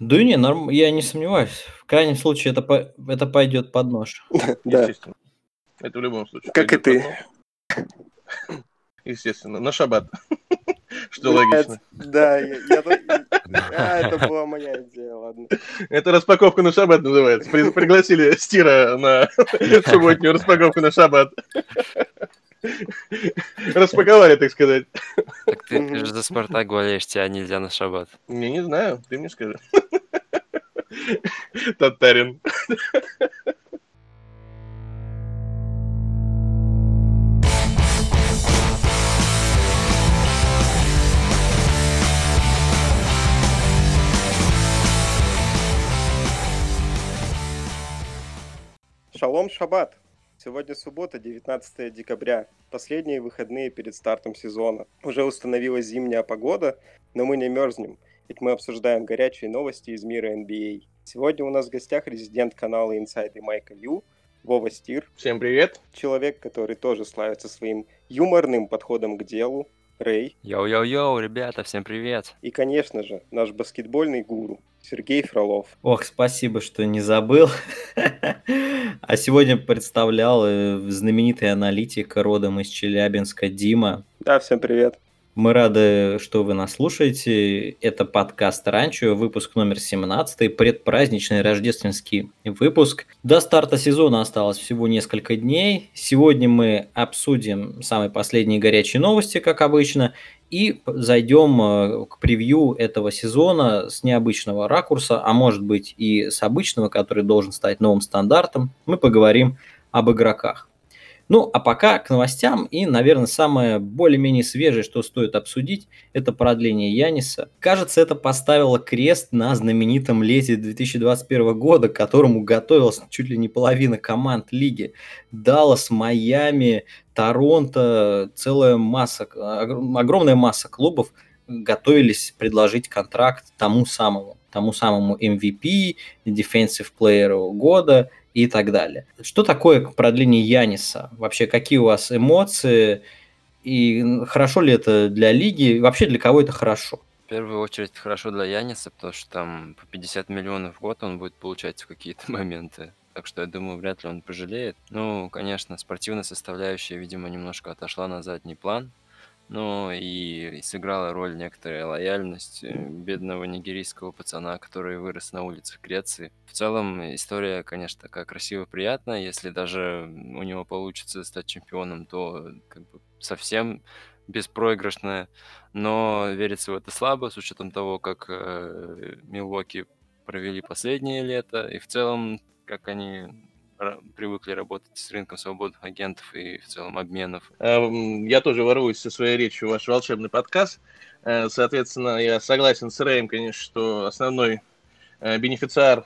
Да не, норм... я не сомневаюсь. В крайнем случае это, по... это пойдет под нож. Да, Естественно. Это в любом случае. как и ты. Естественно. На шаббат. Что логично. Да, я, А, это была моя идея, ладно. Это распаковка на шаббат называется. При- Пригласили Стира на субботнюю распаковку на шаббат. Распаковали, так сказать. Так ты, же за Спартак болеешь, тебя нельзя на шаббат. Я не знаю, ты мне скажи. Татарин. Шалом Шаббат. Сегодня суббота, 19 декабря. Последние выходные перед стартом сезона. Уже установилась зимняя погода, но мы не мерзнем, ведь мы обсуждаем горячие новости из мира NBA. Сегодня у нас в гостях резидент канала Inside и Майка Ю, Вова Стир, Всем привет. человек, который тоже славится своим юморным подходом к делу, Рэй, Yo-yo-yo, ребята, всем привет. и, конечно же, наш баскетбольный гуру Сергей Фролов. Ох, спасибо, что не забыл. А сегодня представлял э, знаменитый аналитик родом из Челябинска Дима. Да, всем привет. Мы рады, что вы нас слушаете. Это подкаст «Ранчо», выпуск номер 17, предпраздничный рождественский выпуск. До старта сезона осталось всего несколько дней. Сегодня мы обсудим самые последние горячие новости, как обычно, и зайдем э, к превью этого сезона с необычного ракурса, а может быть и с обычного, который должен стать новым стандартом. Мы поговорим об игроках. Ну, а пока к новостям. И, наверное, самое более-менее свежее, что стоит обсудить, это продление Яниса. Кажется, это поставило крест на знаменитом лете 2021 года, к которому готовилась чуть ли не половина команд лиги. Даллас, Майами, Торонто, целая масса, огром- огромная масса клубов готовились предложить контракт тому самому, тому самому MVP, Defensive Player года и так далее. Что такое продление Яниса? Вообще, какие у вас эмоции? И хорошо ли это для лиги? И Вообще, для кого это хорошо? В первую очередь хорошо для Яниса, потому что там по 50 миллионов в год он будет получать в какие-то моменты. Так что я думаю, вряд ли он пожалеет. Ну, конечно, спортивная составляющая, видимо, немножко отошла на задний план. Ну и сыграла роль некоторая лояльность э, бедного нигерийского пацана, который вырос на улицах Греции. В целом история, конечно, такая красиво приятная. Если даже у него получится стать чемпионом, то как бы совсем беспроигрышная. Но верится в это слабо, с учетом того, как э, Милуоки провели последнее лето, и в целом, как они привыкли работать с рынком свободных агентов и в целом обменов. Эм, Я тоже воруюсь со своей речью ваш волшебный подкаст. Э, Соответственно, я согласен с Рэем, конечно, что основной э, бенефициар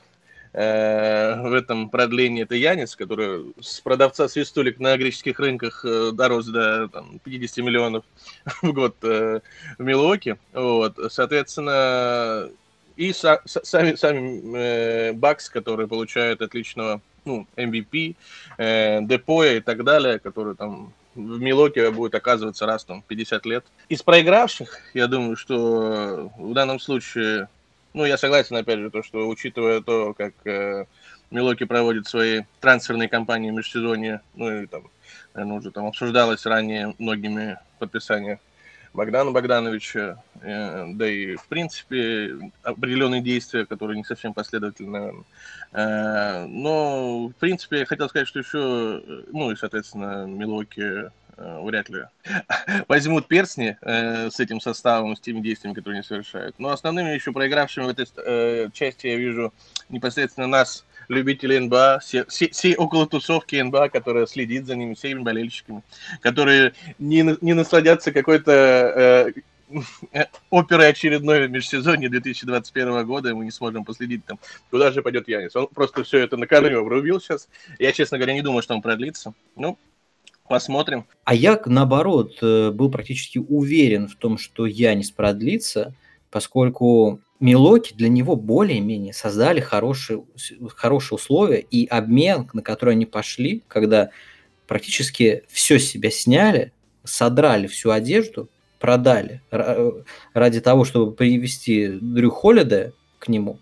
э, в этом продлении это Янис, который с продавца свистулек на греческих рынках дорос до там, 50 миллионов в год в Милуоке. Вот. Соответственно, и са- са- сами, сами Бакс, которые получают отличного ну, MVP, э, Депоя и так далее, которые там в Милоке будет оказываться раз там 50 лет. Из проигравших, я думаю, что в данном случае, ну, я согласен, опять же, то, что учитывая то, как э, Милоки проводит свои трансферные кампании в межсезонье, ну, и там, наверное, уже там обсуждалось ранее многими подписание Богдана Богдановича, э, да и, в принципе, определенные действия, которые не совсем последовательны. Э, Но, в принципе, я хотел сказать, что еще, э, ну и, соответственно, Милоки вряд ли возьмут перстни э, с этим составом, с теми действиями, которые они совершают. Но основными еще проигравшими в этой части я вижу непосредственно нас, любителей НБА, все, все, все около тусовки НБА, которая следит за ними, всеми болельщиками, которые не, не насладятся какой-то э, оперой очередной в межсезонье 2021 года, и мы не сможем последить там, куда же пойдет Янис. Он просто все это на корню обрубил сейчас. Я, честно говоря, не думаю, что он продлится. Ну, посмотрим. А я, наоборот, э, был практически уверен в том, что Янис продлится, поскольку Милоки для него более-менее создали хорошие, хорошие условия, и обмен, на который они пошли, когда практически все себя сняли, содрали всю одежду, продали ра- ради того, чтобы привести Дрю Холлида к нему,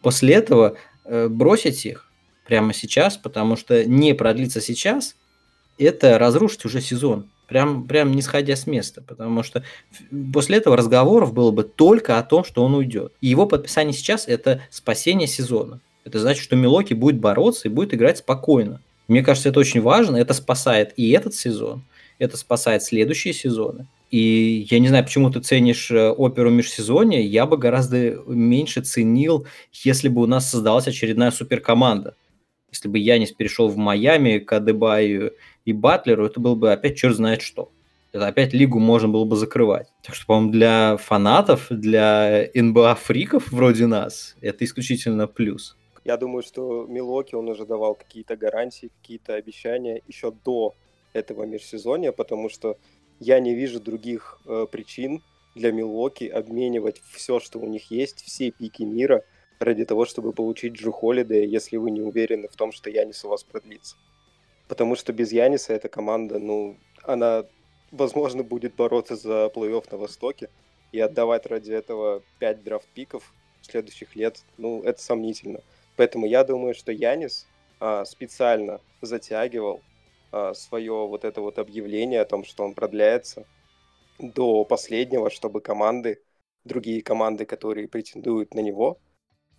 после этого э, бросить их прямо сейчас, потому что не продлиться сейчас, это разрушить уже сезон. Прям, прям не сходя с места, потому что после этого разговоров было бы только о том, что он уйдет. И его подписание сейчас – это спасение сезона. Это значит, что Милоки будет бороться и будет играть спокойно. Мне кажется, это очень важно. Это спасает и этот сезон, это спасает следующие сезоны. И я не знаю, почему ты ценишь э, оперу межсезонья. Я бы гораздо меньше ценил, если бы у нас создалась очередная суперкоманда. Если бы Янис перешел в Майами к Адебаю и Батлеру, это было бы опять черт знает что. Это опять лигу можно было бы закрывать. Так что, по-моему, для фанатов, для НБА-фриков вроде нас, это исключительно плюс. Я думаю, что Милоки, он уже давал какие-то гарантии, какие-то обещания еще до этого межсезонья, потому что я не вижу других э, причин для Милоки обменивать все, что у них есть, все пики мира ради того, чтобы получить Джу Холидея, если вы не уверены в том, что Янис у вас продлится. Потому что без Яниса эта команда, ну, она, возможно, будет бороться за плей-офф на Востоке, и отдавать ради этого 5 драфт-пиков следующих лет, ну, это сомнительно. Поэтому я думаю, что Янис а, специально затягивал а, свое вот это вот объявление о том, что он продляется до последнего, чтобы команды, другие команды, которые претендуют на него,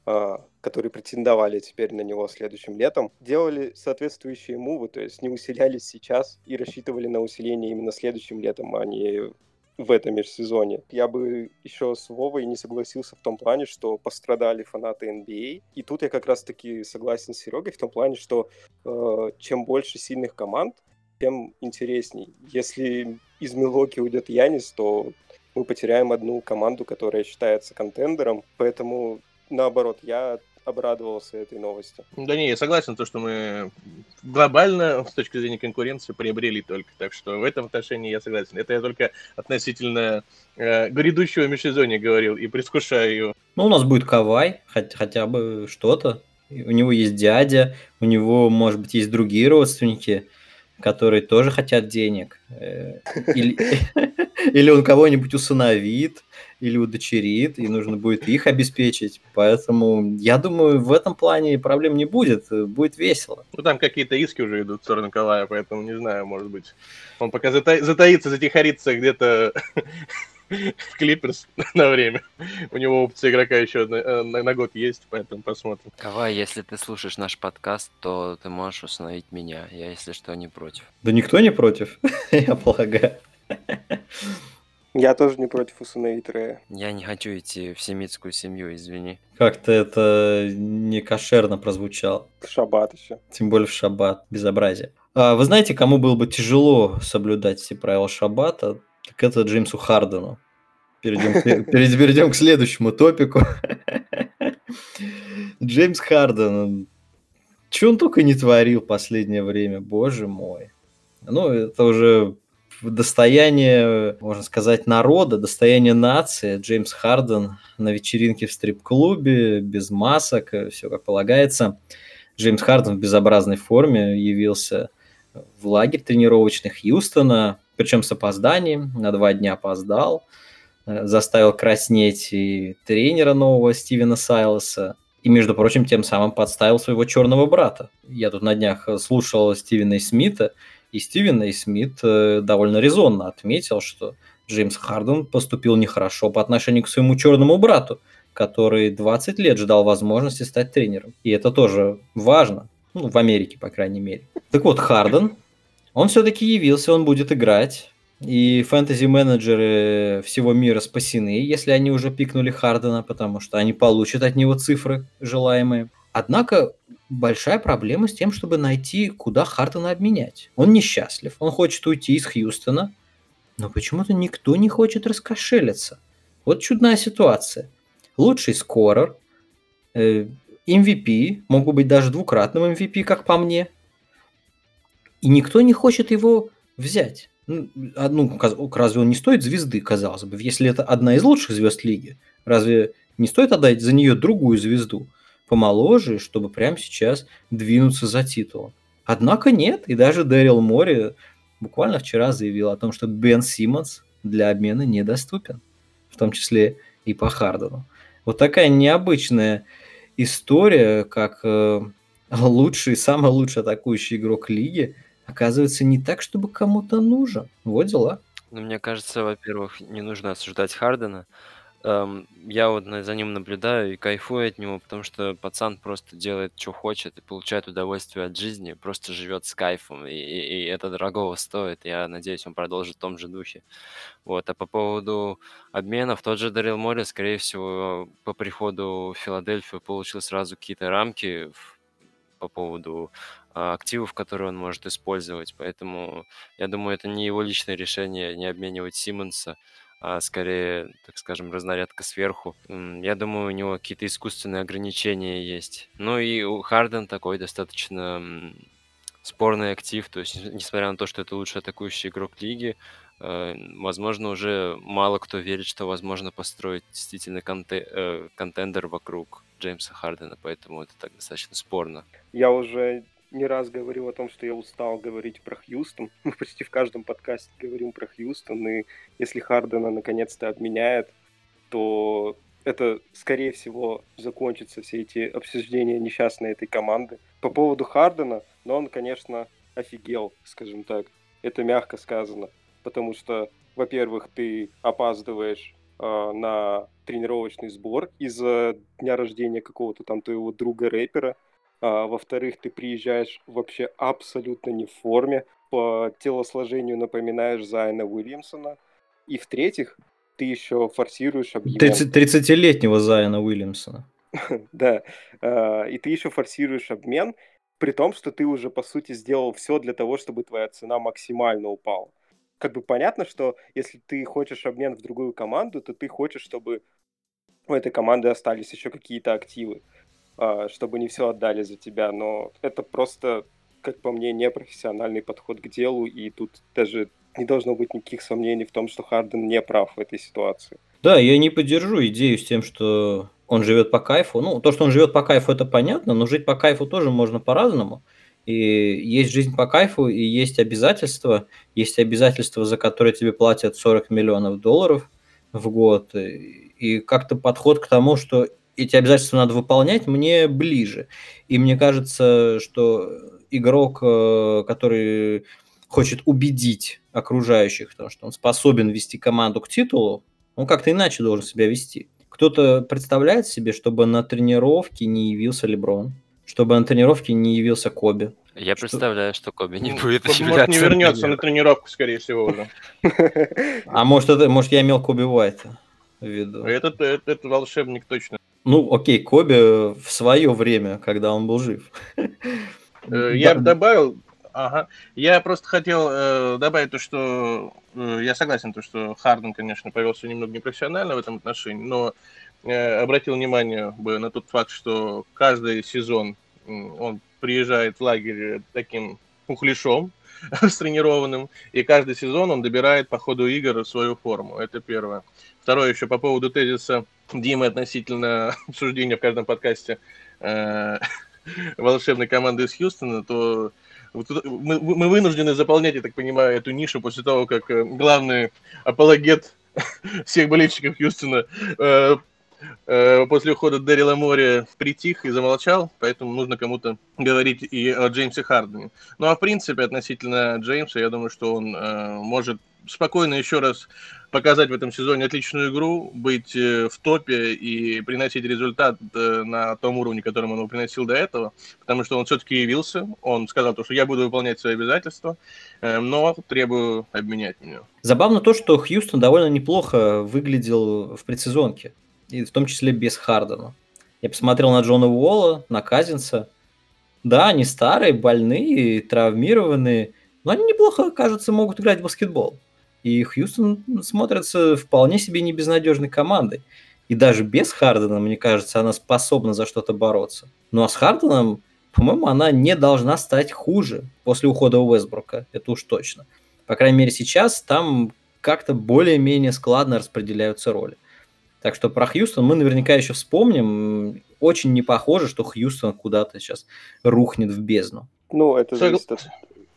которые претендовали теперь на него следующим летом, делали соответствующие мувы, то есть не усилялись сейчас и рассчитывали на усиление именно следующим летом, а не в этом межсезоне. Я бы еще с Вовой не согласился в том плане, что пострадали фанаты NBA. И тут я как раз-таки согласен с Серегой в том плане, что э, чем больше сильных команд, тем интересней. Если из Милоки уйдет Янис, то мы потеряем одну команду, которая считается контендером. Поэтому, наоборот, я обрадовался этой новости. Да не, я согласен, то, что мы глобально с точки зрения конкуренции приобрели только. Так что в этом отношении я согласен. Это я только относительно э, грядущего межсезонья говорил и предвкушаю его. Ну, у нас будет Кавай, хоть, хотя бы что-то. У него есть дядя, у него, может быть, есть другие родственники которые тоже хотят денег. Э, или, или он кого-нибудь усыновит, или удочерит, и нужно будет их обеспечить. Поэтому я думаю, в этом плане проблем не будет, будет весело. Ну, там какие-то иски уже идут в сторону Калая, поэтому не знаю, может быть. Он пока зата... затаится, затихарится где-то в Клиперс на время. У него опция игрока еще на, э, на, на год есть, поэтому посмотрим. Кавай, если ты слушаешь наш подкаст, то ты можешь установить меня. Я, если что, не против. Да никто не против, я полагаю. Я тоже не против усыновить Рея. Я не хочу идти в семитскую семью, извини. Как-то это не кошерно прозвучало. В шаббат еще. Тем более в шаббат. Безобразие. А вы знаете, кому было бы тяжело соблюдать все правила шаббата? Так это Джеймсу Хардену. Перейдем, перейдем к следующему топику. Джеймс Харден. Что он только не творил в последнее время, боже мой. Ну, это уже достояние, можно сказать, народа, достояние нации. Джеймс Харден на вечеринке в стрип-клубе, без масок, все как полагается. Джеймс Харден в безобразной форме явился в лагерь тренировочный Хьюстона, причем с опозданием, на два дня опоздал, заставил краснеть и тренера нового Стивена Сайлоса, и, между прочим, тем самым подставил своего черного брата. Я тут на днях слушал Стивена Смита, и Стивен И. Смит э, довольно резонно отметил, что Джеймс Харден поступил нехорошо по отношению к своему черному брату, который 20 лет ждал возможности стать тренером. И это тоже важно, ну, в Америке, по крайней мере. Так вот, Харден, он все-таки явился, он будет играть. И фэнтези-менеджеры всего мира спасены, если они уже пикнули Хардена, потому что они получат от него цифры желаемые. Однако большая проблема с тем, чтобы найти, куда Хартона обменять. Он несчастлив, он хочет уйти из Хьюстона, но почему-то никто не хочет раскошелиться. Вот чудная ситуация. Лучший скорер, э, MVP, могут быть даже двукратным MVP, как по мне, и никто не хочет его взять. Ну, а, ну, разве он не стоит звезды, казалось бы? Если это одна из лучших звезд лиги, разве не стоит отдать за нее другую звезду? Помоложе, чтобы прямо сейчас двинуться за титулом. Однако нет, и даже Дэрил Мори буквально вчера заявил о том, что Бен Симмонс для обмена недоступен, в том числе и по Хардену. Вот такая необычная история, как э, лучший, самый лучший атакующий игрок лиги, оказывается, не так, чтобы кому-то нужен. Вот дела. Ну, мне кажется, во-первых, не нужно осуждать Хардена. Эм, я вот за ним наблюдаю и кайфую от него, потому что пацан просто делает, что хочет, и получает удовольствие от жизни, просто живет с кайфом, и, и, и это дорогого стоит. Я надеюсь, он продолжит в том же духе. Вот. А по поводу обменов, тот же Дарил Мори, скорее всего, по приходу в Филадельфию получил сразу какие-то рамки по поводу а, активов, которые он может использовать. Поэтому я думаю, это не его личное решение не обменивать Симмонса а скорее, так скажем, разнарядка сверху. Я думаю, у него какие-то искусственные ограничения есть. Ну и у Харден такой достаточно спорный актив, то есть, несмотря на то, что это лучший атакующий игрок лиги, э, возможно, уже мало кто верит, что возможно построить действительно конте- э, контендер вокруг Джеймса Хардена, поэтому это так достаточно спорно. Я уже не раз говорил о том, что я устал говорить про Хьюстон. Мы почти в каждом подкасте говорим про Хьюстон, и если Хардена наконец-то обменяет, то это, скорее всего, закончится все эти обсуждения несчастной этой команды. По поводу Хардена, но он, конечно, офигел, скажем так. Это мягко сказано. Потому что, во-первых, ты опаздываешь э, на тренировочный сбор из-за дня рождения какого-то там твоего друга-рэпера. А, во-вторых, ты приезжаешь вообще абсолютно не в форме, по телосложению напоминаешь Зайна Уильямсона. И в-третьих, ты еще форсируешь объем. 30-летнего Зайна Уильямсона. да. А, и ты еще форсируешь обмен, при том, что ты уже, по сути, сделал все для того, чтобы твоя цена максимально упала. Как бы понятно, что если ты хочешь обмен в другую команду, то ты хочешь, чтобы у этой команды остались еще какие-то активы. А, чтобы не все отдали за тебя, но это просто, как по мне, непрофессиональный подход к делу, и тут даже не должно быть никаких сомнений в том, что Харден не прав в этой ситуации. Да, я не поддержу идею с тем, что он живет по кайфу. Ну, то, что он живет по кайфу, это понятно, но жить по кайфу тоже можно по-разному. И есть жизнь по кайфу, и есть обязательства. Есть обязательства, за которые тебе платят 40 миллионов долларов в год. И как-то подход к тому, что эти обязательства надо выполнять, мне ближе. И мне кажется, что игрок, э, который хочет убедить окружающих, потому что он способен вести команду к титулу, он как-то иначе должен себя вести. Кто-то представляет себе, чтобы на тренировке не явился Леброн, чтобы на тренировке не явился Коби. Я что... представляю, что Коби не ну, будет Может, не вернется на тренировку, скорее всего, уже. А может, это, может, я имел Коби Уайта в виду. Этот, этот, этот волшебник точно ну, окей, Коби в свое время, когда он был жив. Э, я бы добавил, ага, я просто хотел э, добавить то, что э, я согласен, то, что Харден, конечно, повел себя немного непрофессионально в этом отношении, но э, обратил внимание бы на тот факт, что каждый сезон он приезжает в лагерь таким пухлешом, растренированным, и каждый сезон он добирает по ходу игр свою форму. Это первое. Второе еще по поводу тезиса Димы относительно обсуждения в каждом подкасте э, волшебной команды из Хьюстона, то мы, вынуждены заполнять, я так понимаю, эту нишу после того, как э, главный апологет всех болельщиков Хьюстона э, э, после ухода Дэрила Мори притих и замолчал, поэтому нужно кому-то говорить и о Джеймсе Хардене. Ну а в принципе относительно Джеймса, я думаю, что он э, может спокойно еще раз показать в этом сезоне отличную игру, быть э, в топе и приносить результат э, на том уровне, которым он его приносил до этого, потому что он все-таки явился, он сказал, то, что я буду выполнять свои обязательства, но требую обменять меня. Забавно то, что Хьюстон довольно неплохо выглядел в предсезонке, и в том числе без Хардена. Я посмотрел на Джона Уолла, на Казинса. Да, они старые, больные, травмированные, но они неплохо, кажется, могут играть в баскетбол. И Хьюстон смотрится вполне себе не безнадежной командой. И даже без Хардена, мне кажется, она способна за что-то бороться. Ну а с Харденом, по-моему, она не должна стать хуже после ухода Уэсбрука. Это уж точно. По крайней мере, сейчас там как-то более-менее складно распределяются роли. Так что про Хьюстон мы наверняка еще вспомним. Очень не похоже, что Хьюстон куда-то сейчас рухнет в бездну. Ну, это зависит от,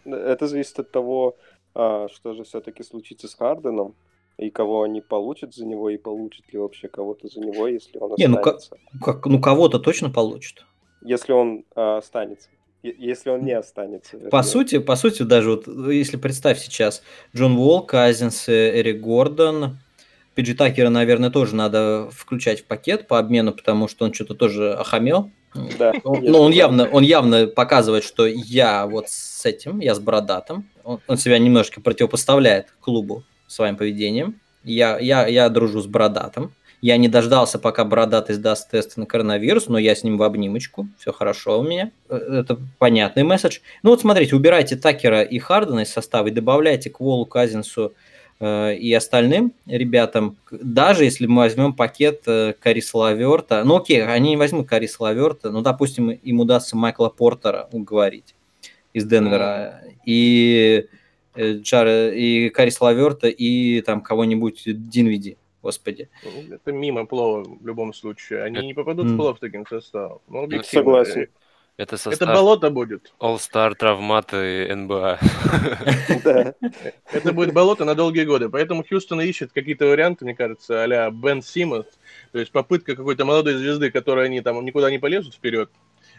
это зависит от того, а, что же все-таки случится с Харденом. и кого они получат за него, и получат ли вообще кого-то за него, если он Не, ну, ка- останется. Как, ну, кого-то точно получат. Если он а, останется. Если он не останется. По вернее. сути, по сути, даже вот э, если представь сейчас Джон Уолл, Казинс, э, Эрик Гордон, Пиджи Такера, наверное, тоже надо включать в пакет по обмену, потому что он что-то тоже охамел. Да, Ну, если ну, он явно, он явно показывает, что я вот с этим, я с бородатым. Он, он себя немножко противопоставляет клубу своим поведением. Я, я, я дружу с бородатым. Я не дождался, пока бородатый сдаст тест на коронавирус, но я с ним в обнимочку. Все хорошо у меня. Э, Это понятный месседж. Ну вот смотрите, убирайте Такера и Хардена из состава и добавляйте к Волу, Казинсу и остальным ребятам, даже если мы возьмем пакет э, Карис Лаверта, ну окей, они не возьмут Карис Лаверта, ну, допустим, им удастся Майкла Портера уговорить из Денвера, и, э, Джар- и Карис Лаверта, и там кого-нибудь Динвиди, господи. Ну, Это мимо плова в любом случае. Они не попадут М. в плов таким составом. Ну, объективно. Согласен. Это Это состав болото будет. All-Star травматы НБА. Да. Это будет болото на долгие годы. Поэтому Хьюстон ищет какие-то варианты, мне кажется, а-ля Бен Симмонс. То есть попытка какой-то молодой звезды, которой они там никуда не полезут вперед.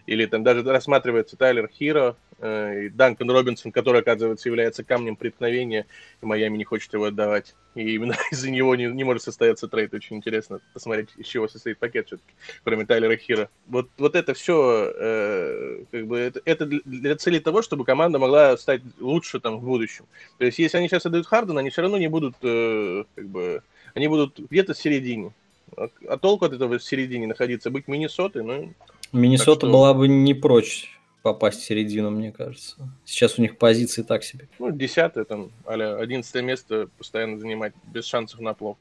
Или там даже рассматривается Тайлер Хиро э, и Данкан Робинсон, который, оказывается, является камнем преткновения, и Майами не хочет его отдавать. И именно из-за него не, не может состояться трейд. Очень интересно посмотреть, из чего состоит пакет все-таки, кроме Тайлера Хиро. Вот, вот это все, как бы, это, это для- для цели того, чтобы команда могла стать лучше там в будущем. То есть, если они сейчас отдают Хардена, они все равно не будут, э, как бы, они будут где-то в середине. А, а толку от этого в середине находиться, быть Миннесотой, ну, Миннесота что- была бы не прочь попасть в середину, мне кажется. Сейчас у них позиции так себе. ну, десятое, там, а-ля одиннадцатое место постоянно занимать, без шансов на плов.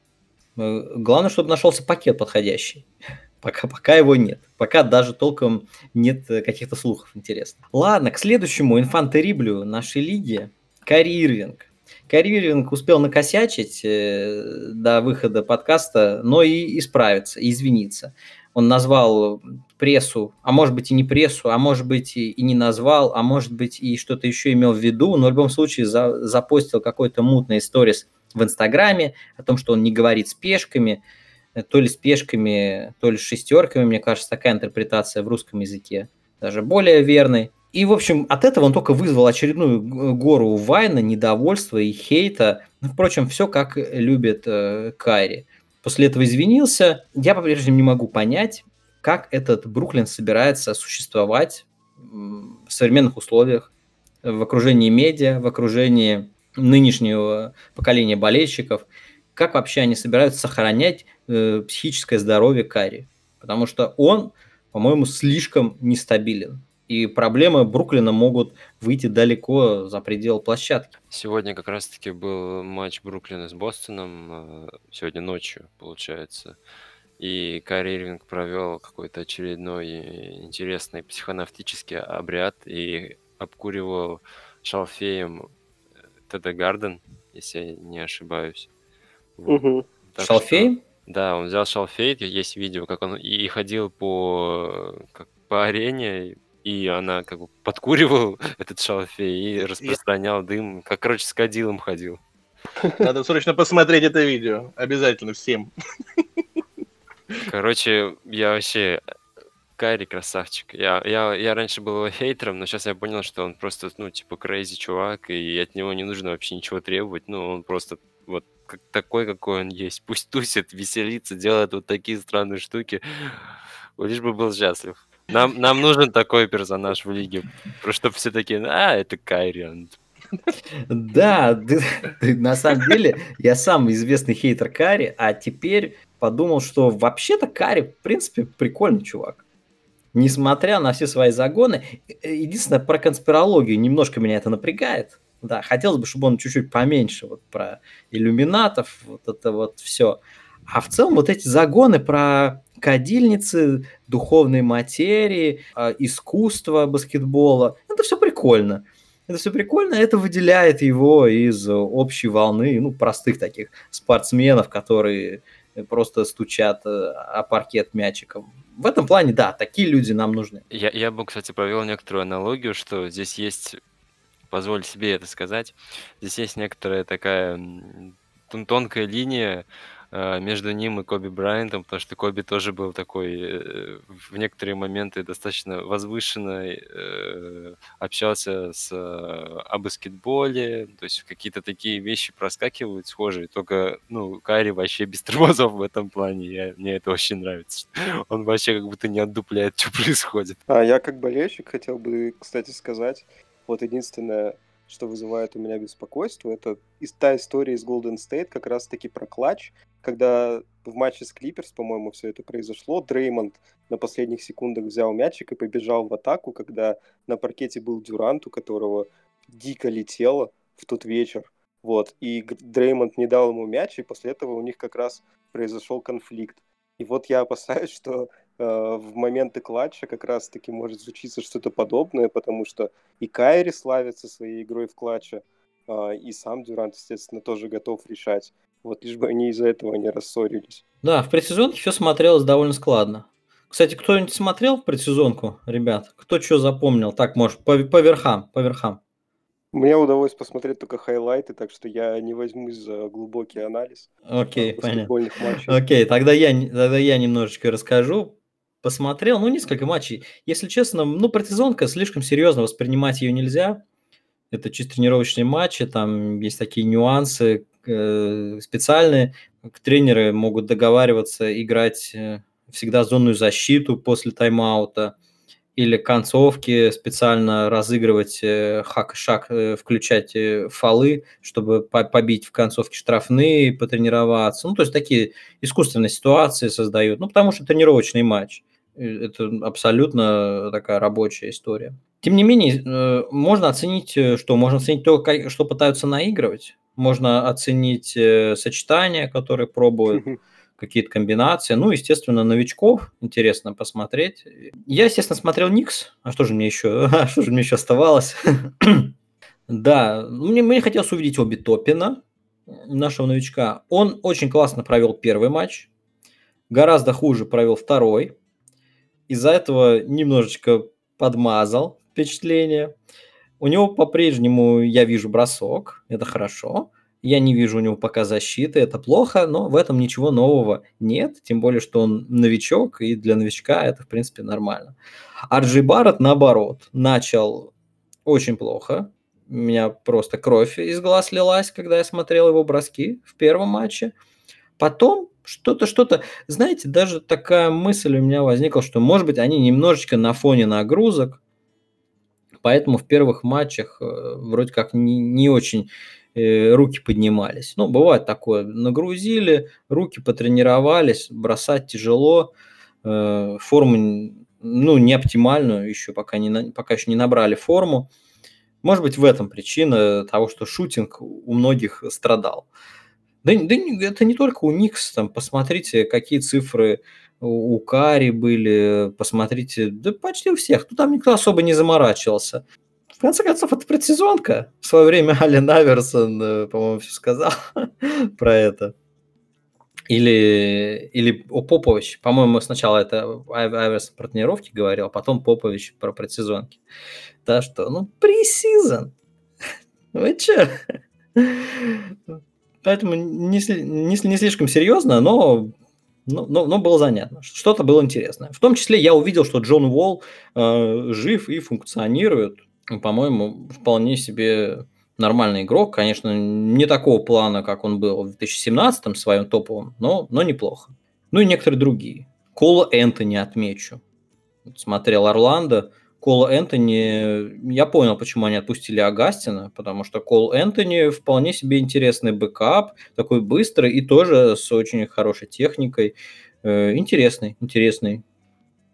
Э, Главное, чтобы нашелся пакет подходящий. Пока, пока его нет. Пока даже толком нет э, каких-то слухов интересных. Ладно, к следующему инфантериблю нашей лиги. Кари Ирвинг. Кари Ирвинг успел накосячить э, до выхода подкаста, но и исправиться, и извиниться. Он назвал прессу, а может быть и не прессу, а может быть и, не назвал, а может быть и что-то еще имел в виду, но в любом случае за- запостил какой-то мутный сторис в Инстаграме о том, что он не говорит с пешками, э, то ли с пешками, то ли с шестерками, мне кажется, такая интерпретация в русском языке даже более верной. И, в общем, от этого он только вызвал очередную г- гору вайна, недовольства и хейта. Ну, впрочем, все как любит э, Кайри. После этого извинился. Я по-прежнему не могу понять, как этот Бруклин собирается существовать в современных условиях, в окружении медиа, в окружении нынешнего поколения болельщиков. Как вообще они собираются сохранять э, психическое здоровье Карри? Потому что он, по-моему, слишком нестабилен. И проблемы Бруклина могут выйти далеко за пределы площадки. Сегодня как раз-таки был матч Бруклина с Бостоном, э, сегодня ночью, получается. И Кайри Ирвинг провел какой-то очередной интересный психонавтический обряд и обкуривал шалфеем э, ТД Гарден, если я не ошибаюсь. Вот. Мгм. Так что-? Да, он взял шалфей, есть видео, как он и ходил по, как, по арене, и она как бы подкуривал этот шалфей и распространял дым, как, короче, с кадилом ходил. Надо срочно посмотреть это видео. Обязательно всем. Короче, я вообще... Кайри красавчик. Я, я, я раньше был его хейтером, но сейчас я понял, что он просто, ну, типа, крейзи чувак, и от него не нужно вообще ничего требовать. Ну, он просто вот как, такой, какой он есть. Пусть тусит, веселится, делает вот такие странные штуки. Лишь бы был счастлив. Нам, нам нужен такой персонаж в лиге. Чтобы все такие, а, это Кайри. он Да, ты- ты- на самом деле я сам известный хейтер Кари, а теперь подумал, что вообще-то Кари, в принципе, прикольный чувак. Несмотря на все свои загоны, Э, единственное, про конспирологию немножко меня это напрягает. Да, хотелось бы, чтобы он чуть-чуть поменьше вот про иллюминатов, вот это вот все. А в целом вот эти загоны про кадильницы, духовной материи, а, искусство баскетбола, это все прикольно. Это все прикольно, это выделяет его из общей волны, ну, простых таких спортсменов, которые просто стучат э, о паркет мячиком. В этом плане, да, такие люди нам нужны. Я, я бы, кстати, провел некоторую аналогию, что здесь есть, позволь себе это сказать, здесь есть некоторая такая тонкая линия э, между ним и Коби Брайантом, потому что Коби тоже был такой э, в некоторые моменты достаточно возвышенный, э, общался с, о баскетболе, то есть какие-то такие вещи проскакивают схожие, только, ну, Карри вообще без тормозов в этом плане, я, мне это очень нравится. Он вообще как будто не отдупляет, что происходит. А я как болельщик хотел бы, кстати, сказать, вот единственное, что вызывает у меня беспокойство, это та история из Golden State как раз-таки про клатч, когда в матче с Клиперс, по-моему, все это произошло, Дреймонд на последних секундах взял мячик и побежал в атаку, когда на паркете был Дюрант, у которого дико летело в тот вечер. Вот, и Дреймонд не дал ему мяч, и после этого у них как раз произошел конфликт. И вот я опасаюсь, что в моменты клатча как раз-таки может случиться что-то подобное, потому что и Кайри славится своей игрой в клатче, э, и сам Дюрант, естественно, тоже готов решать. Вот лишь бы они из-за этого не рассорились. Да, в предсезонке все смотрелось довольно складно. Кстати, кто-нибудь смотрел в предсезонку, ребят? Кто что запомнил? Так, может, по, по верхам, по верхам. Мне удалось посмотреть только хайлайты, так что я не возьмусь за глубокий анализ Окей, понятно. матчей. Окей, тогда я, тогда я немножечко расскажу. Посмотрел, ну, несколько матчей. Если честно, ну, предсезонка, слишком серьезно воспринимать ее нельзя. Это чисто тренировочные матчи, там есть такие нюансы э, специальные. Тренеры могут договариваться играть э, всегда зонную защиту после тайм-аута или концовки специально разыгрывать э, хак-шаг, э, включать э, фолы, чтобы побить в концовке штрафные, потренироваться. Ну, то есть такие искусственные ситуации создают. Ну, потому что тренировочный матч. Это абсолютно такая рабочая история. Тем не менее, можно оценить, что можно оценить то, что пытаются наигрывать. Можно оценить сочетания, которые пробуют какие-то комбинации. Ну, естественно, новичков интересно посмотреть. Я, естественно, смотрел Никс. А что же мне еще? А что же мне еще оставалось? да, мне, мне хотелось увидеть Оби Топина, нашего новичка. Он очень классно провел первый матч, гораздо хуже провел второй. Из-за этого немножечко подмазал впечатление. У него по-прежнему я вижу бросок, это хорошо. Я не вижу у него пока защиты, это плохо, но в этом ничего нового нет, тем более, что он новичок, и для новичка это, в принципе, нормально. Арджи Барретт, наоборот, начал очень плохо, у меня просто кровь из глаз лилась, когда я смотрел его броски в первом матче. Потом что-то, что-то, знаете, даже такая мысль у меня возникла, что, может быть, они немножечко на фоне нагрузок, поэтому в первых матчах э, вроде как не, не очень руки поднимались. Ну, бывает такое, нагрузили, руки потренировались, бросать тяжело, э, форму, ну, не оптимальную, еще пока, не, пока еще не набрали форму. Может быть, в этом причина того, что шутинг у многих страдал. Да, да это не только у Никс, там, посмотрите, какие цифры у Кари были, посмотрите, да почти у всех, ну там никто особо не заморачивался. В конце концов, это предсезонка. В свое время Ален Аверсон, э, по-моему, все сказал про это. Или, или о Попович. По-моему, сначала это Аверсон про тренировки говорил, а потом Попович про предсезонки. Да что, ну, пресизон. Вы че? Поэтому не, не, не слишком серьезно, но но, но, но было занятно, что-то было интересное. В том числе я увидел, что Джон Уолл э, жив и функционирует по-моему, вполне себе нормальный игрок. Конечно, не такого плана, как он был в 2017-м, своем топовом, но, но неплохо. Ну и некоторые другие. Кола Энтони отмечу. Смотрел Орландо. Кола Энтони, я понял, почему они отпустили Агастина, потому что Кол Энтони вполне себе интересный бэкап, такой быстрый и тоже с очень хорошей техникой. Э, интересный, интересный.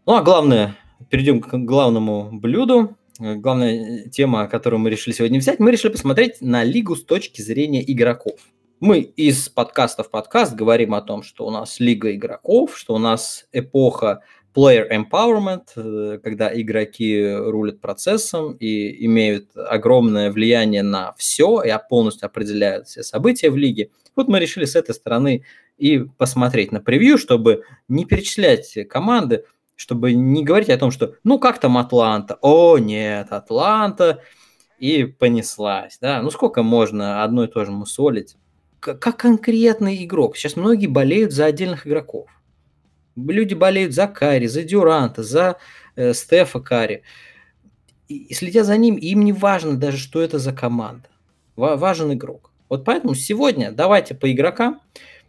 Ну а главное, перейдем к главному блюду. Э, главная тема, которую мы решили сегодня взять, мы решили посмотреть на лигу с точки зрения игроков. Мы из подкаста в подкаст говорим о том, что у нас лига игроков, что у нас эпоха player empowerment, э, когда игроки рулят процессом и имеют огромное влияние на все и полностью определяют все события в лиге. Вот мы решили с этой стороны и посмотреть на превью, чтобы не перечислять команды, чтобы не говорить о том, что ну как там Атланта, о нет, Атланта, и понеслась, да, ну сколько можно одно и то же мусолить. как конкретный игрок. Сейчас многие болеют за отдельных игроков. Люди болеют за Кари, за Дюранта, за э, Стефа Кари. И, и следя за ним, им не важно даже, что это за команда. Ва- важен игрок. Вот поэтому сегодня давайте по игрокам.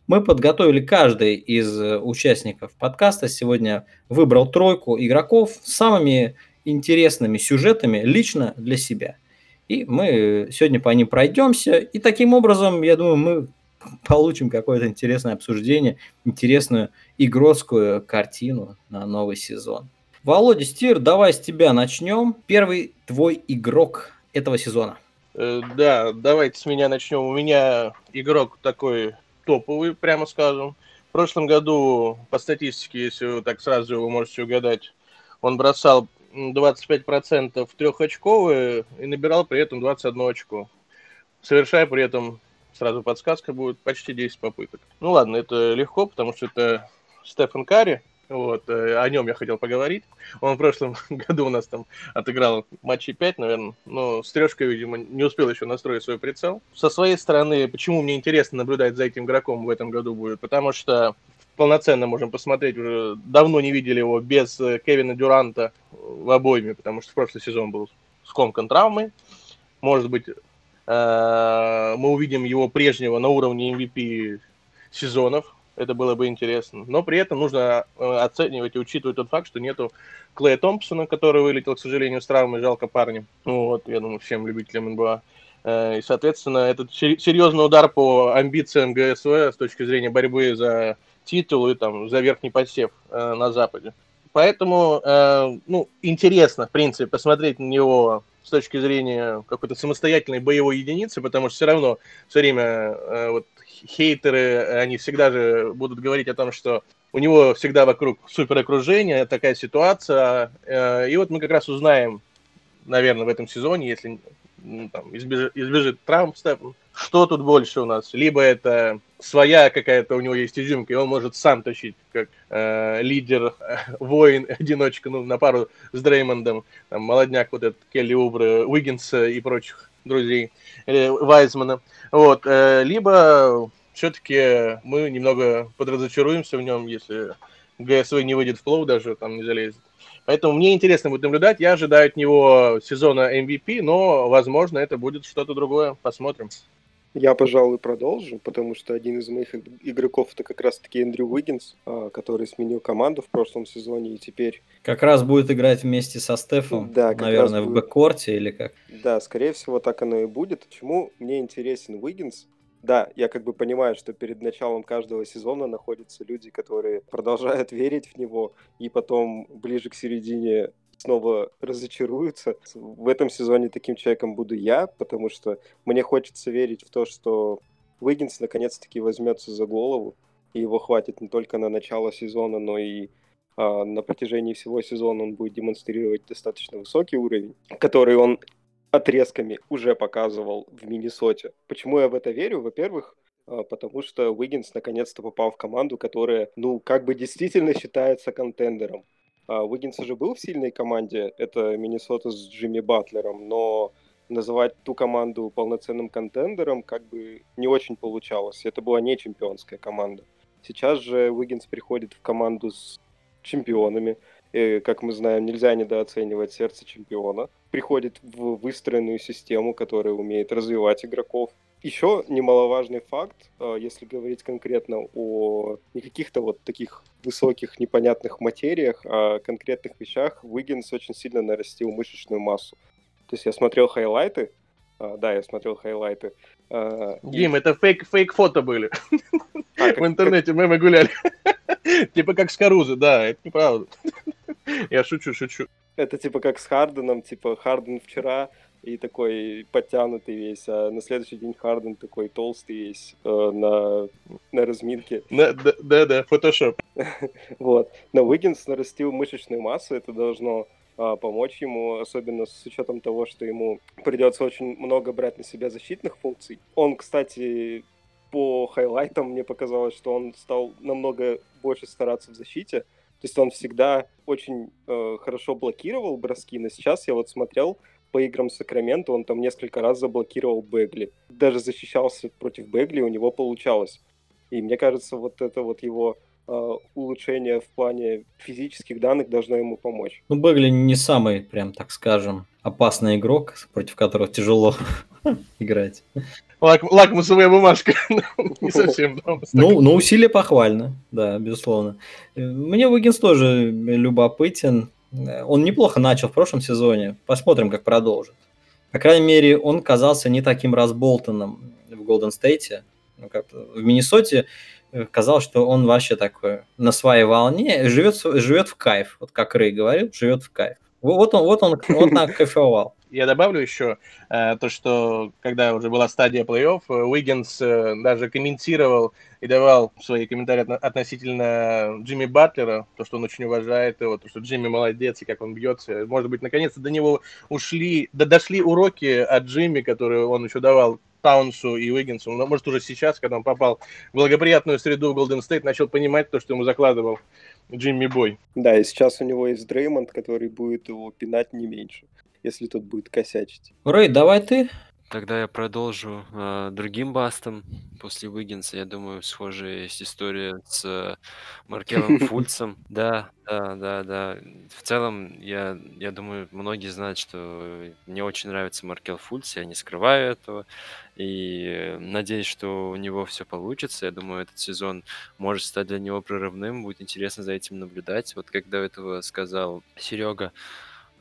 Мы подготовили каждый из э, участников подкаста. Сегодня выбрал тройку игроков с самыми интересными сюжетами лично для себя. И мы сегодня по ним пройдемся. И таким образом, я думаю, мы получим какое-то интересное обсуждение, интересную игротскую картину на новый сезон. Володя Стир, давай с тебя начнем. Первый твой игрок этого сезона. Э, да, давайте с меня начнем. У меня игрок такой топовый, прямо скажем. В прошлом году, по статистике, если вы так сразу вы можете угадать, он бросал 25% трехочковые и набирал при этом 21 очко. Совершая при этом, сразу подсказка будет, почти 10 попыток. Ну ладно, это легко, потому что это Стефан Карри, вот, э, о нем я хотел поговорить. Он в прошлом году у нас там отыграл матчей 5, наверное, но с видимо, не успел еще настроить свой прицел. Со своей стороны, почему мне интересно наблюдать за этим игроком в этом году будет? Потому что полноценно можем посмотреть, уже давно не видели его без э, Кевина Дюранта в обойме, потому что в прошлый сезон был скомкан травмой. Может быть, э, мы увидим его прежнего на уровне MVP сезонов, это было бы интересно. Но при этом нужно э, оценивать и учитывать тот факт, что нету Клея Томпсона, который вылетел, к сожалению, с травмой, жалко парня. Ну, вот, я думаю, всем любителям НБА. И, соответственно, это серьезный удар по амбициям ГСВ с точки зрения борьбы за титул и там за верхний посев э, на Западе. Поэтому, э, ну, интересно, в принципе, посмотреть на него с точки зрения какой-то самостоятельной боевой единицы, потому что все равно все время э, вот хейтеры, они всегда же будут говорить о том, что у него всегда вокруг супер окружение, такая ситуация. Э, и вот мы как раз узнаем, наверное, в этом сезоне, если ну, там, избежит, избежит травм что тут больше у нас? Либо это своя какая-то у него есть изюмка, и он может сам тащить, как э, лидер, э, воин, одиночка, ну, на пару с Дреймондом, там, молодняк вот этот Келли Убры, Уиггинса и прочих друзей, или Вайзмана. Вот, э, либо все-таки мы немного подразочаруемся в нем, если ГСВ не выйдет в плоу даже, там не залезет. Поэтому мне интересно будет наблюдать. Я ожидаю от него сезона MVP, но, возможно, это будет что-то другое. Посмотрим. Я, пожалуй, продолжу, потому что один из моих игроков это как раз-таки Эндрю Уиггинс, а, который сменил команду в прошлом сезоне и теперь... Как раз будет играть вместе со Стефом, да, наверное, в бэккорте или как? Да, скорее всего, так оно и будет. Почему мне интересен Уиггинс? Да, я как бы понимаю, что перед началом каждого сезона находятся люди, которые продолжают верить в него, и потом ближе к середине снова разочаруются. В этом сезоне таким человеком буду я, потому что мне хочется верить в то, что Уиггинс наконец-таки возьмется за голову, и его хватит не только на начало сезона, но и а, на протяжении всего сезона он будет демонстрировать достаточно высокий уровень, который он отрезками уже показывал в Миннесоте. Почему я в это верю? Во-первых, а, потому что Уиггинс наконец-то попал в команду, которая, ну, как бы действительно считается контендером. А, Уиггинс уже был в сильной команде, это Миннесота с Джимми Батлером, но называть ту команду полноценным контендером как бы не очень получалось. Это была не чемпионская команда. Сейчас же Уиггинс приходит в команду с чемпионами. И, как мы знаем, нельзя недооценивать сердце чемпиона. Приходит в выстроенную систему, которая умеет развивать игроков, еще немаловажный факт, а, если говорить конкретно о не каких-то вот таких высоких непонятных материях, а конкретных вещах, Уиггинс очень сильно нарастил мышечную массу. То есть я смотрел хайлайты, а, да, я смотрел хайлайты. А, Дим, и... это фейк, фейк-фото были. А, как, В интернете как... мы гуляли. типа как с Карузы, да, это неправда. я шучу, шучу. Это типа как с Харденом, типа Харден вчера и такой подтянутый весь, а на следующий день Харден такой толстый весь э, на, на разминке. Да-да, фотошоп. вот. Но Уиггинс нарастил мышечную массу, это должно а, помочь ему, особенно с учетом того, что ему придется очень много брать на себя защитных функций. Он, кстати, по хайлайтам мне показалось, что он стал намного больше стараться в защите. То есть он всегда очень э, хорошо блокировал броски, но сейчас я вот смотрел, по играм Сакрамента он там несколько раз заблокировал Бегли. Даже защищался против Бегли, у него получалось. И мне кажется, вот это вот его э, улучшение в плане физических данных должно ему помочь. Ну, Бегли не самый, прям так скажем, опасный игрок, против которого тяжело играть. Лак, лакмусовая бумажка. не совсем. Ну, но усилие похвально, да, безусловно. Мне Уиггинс тоже любопытен. Он неплохо начал в прошлом сезоне. Посмотрим, как продолжит. По крайней мере, он казался не таким разболтанным в Голден Стейте. Ну, в Миннесоте э, казалось, что он вообще такой на своей волне, живет, живет в кайф. Вот как Рэй говорил, живет в кайф. Вот он, вот он, вот он кайфовал. Я добавлю еще э, то, что когда уже была стадия плей-офф, э, Уиггинс э, даже комментировал и давал свои комментарии от, относительно Джимми Батлера, то, что он очень уважает его, то, что Джимми молодец и как он бьется. Может быть, наконец-то до него ушли, да, дошли уроки от Джимми, которые он еще давал Таунсу и Уиггинсу. Но, может, уже сейчас, когда он попал в благоприятную среду в Голден Стейт, начал понимать то, что ему закладывал Джимми Бой. Да, и сейчас у него есть Дреймонд, который будет его пинать не меньше если тот будет косячить. Рэй, давай ты. Тогда я продолжу э, другим бастом после Уиггинса. Я думаю, схожая есть история с Маркелом Фульцем. Да, да, да, да. В целом, я, я думаю, многие знают, что мне очень нравится Маркел Фульц, я не скрываю этого. И надеюсь, что у него все получится. Я думаю, этот сезон может стать для него прорывным. Будет интересно за этим наблюдать. Вот как до этого сказал Серега,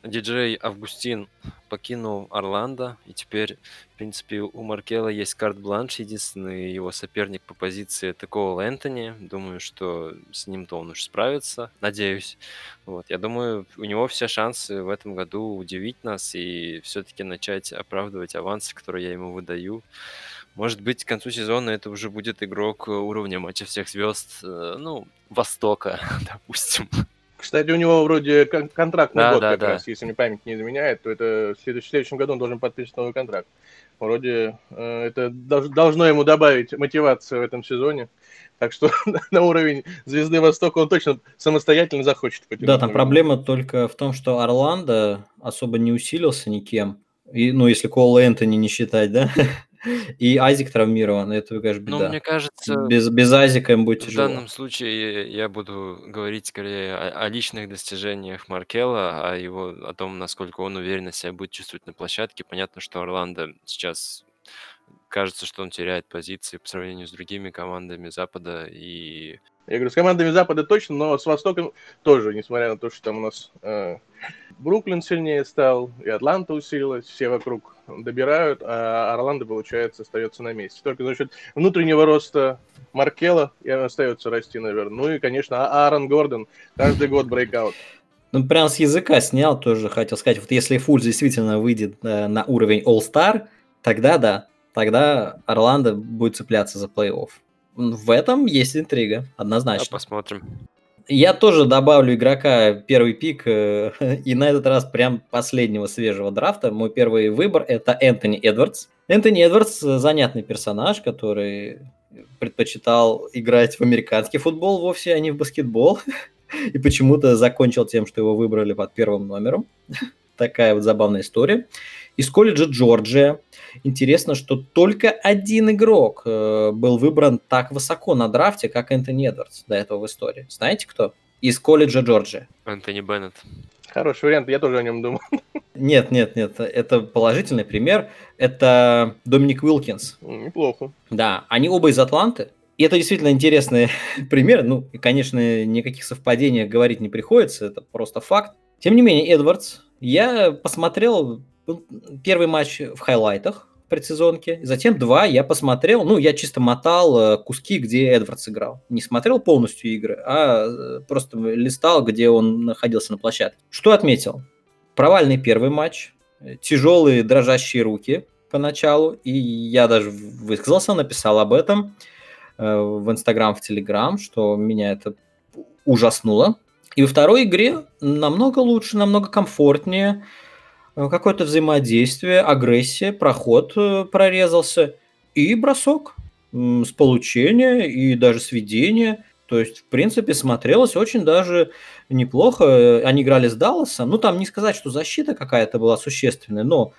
диджей Августин покинул Орландо, и теперь, в принципе, у Маркела есть карт-бланш. Единственный его соперник по позиции Коул Энтони. Думаю, что с ним-то он уж справится, надеюсь. Вот. Я думаю, у него все шансы в этом году удивить нас и все-таки начать оправдывать авансы, которые я ему выдаю. Может быть, к концу сезона это уже будет игрок уровня матча всех звезд, э, ну, Востока, допустим. Кстати, у него вроде контрактный да, год да, как да. раз, если мне память не изменяет, то это в следующем году он должен подписать новый контракт. Вроде э, это должно ему добавить мотивацию в этом сезоне. Так что на уровень звезды Востока он точно самостоятельно захочет. Да, там проблема только в том, что Орландо особо не усилился никем. И, ну, если Коул Энтони не считать, да? И Айзик травмирован, это, конечно, Ну, мне кажется, Без, без Айзика им будет в тяжело. данном случае я буду говорить скорее о, о личных достижениях Маркела, о его, о том, насколько он уверенно себя будет чувствовать на площадке. Понятно, что Орландо сейчас кажется, что он теряет позиции по сравнению с другими командами Запада, и я говорю, с командами Запада точно, но с Востоком тоже, несмотря на то, что там у нас э, Бруклин сильнее стал, и Атланта усилилась, все вокруг добирают, а Орландо, получается, остается на месте. Только за счет внутреннего роста Маркела и остается расти, наверное. Ну и, конечно, а Аарон Гордон каждый год брейкаут. Ну, прям с языка снял, тоже хотел сказать. Вот если Фуль действительно выйдет э, на уровень All-Star, тогда да, тогда Орландо будет цепляться за плей-офф. В этом есть интрига, однозначно. Да, посмотрим. Я тоже добавлю игрока первый пик, э, и на этот раз прям последнего свежего драфта. Мой первый выбор – это Энтони Эдвардс. Энтони Эдвардс – занятный персонаж, который предпочитал играть в американский футбол вовсе, а не в баскетбол. И почему-то закончил тем, что его выбрали под первым номером. Такая вот забавная история. Из колледжа Джорджия. Интересно, что только один игрок э, был выбран так высоко на драфте, как Энтони Эдвардс до этого в истории. Знаете кто? Из колледжа Джорджия. Энтони Беннет. Хороший вариант, я тоже о нем думал. Нет, нет, нет, это положительный пример. Это Доминик Уилкинс. Неплохо. Да, они оба из Атланты. И это действительно интересный пример. Ну, и, конечно, никаких совпадений говорить не приходится, это просто факт. Тем не менее, Эдвардс, я посмотрел первый матч в хайлайтах предсезонке, затем два я посмотрел, ну, я чисто мотал э, куски, где Эдвардс играл. Не смотрел полностью игры, а э, просто листал, где он находился на площадке. Что отметил? Провальный первый матч, тяжелые дрожащие руки поначалу, и я даже высказался, написал об этом э, в Инстаграм, в Телеграм, что меня это ужаснуло. И во второй игре намного лучше, намного комфортнее, Э, какое-то взаимодействие, агрессия, проход э, прорезался и бросок с получения и даже сведения. То есть, в принципе, смотрелось очень даже неплохо. Они играли с Далласом. Ну, там не сказать, что защита какая-то была существенная, но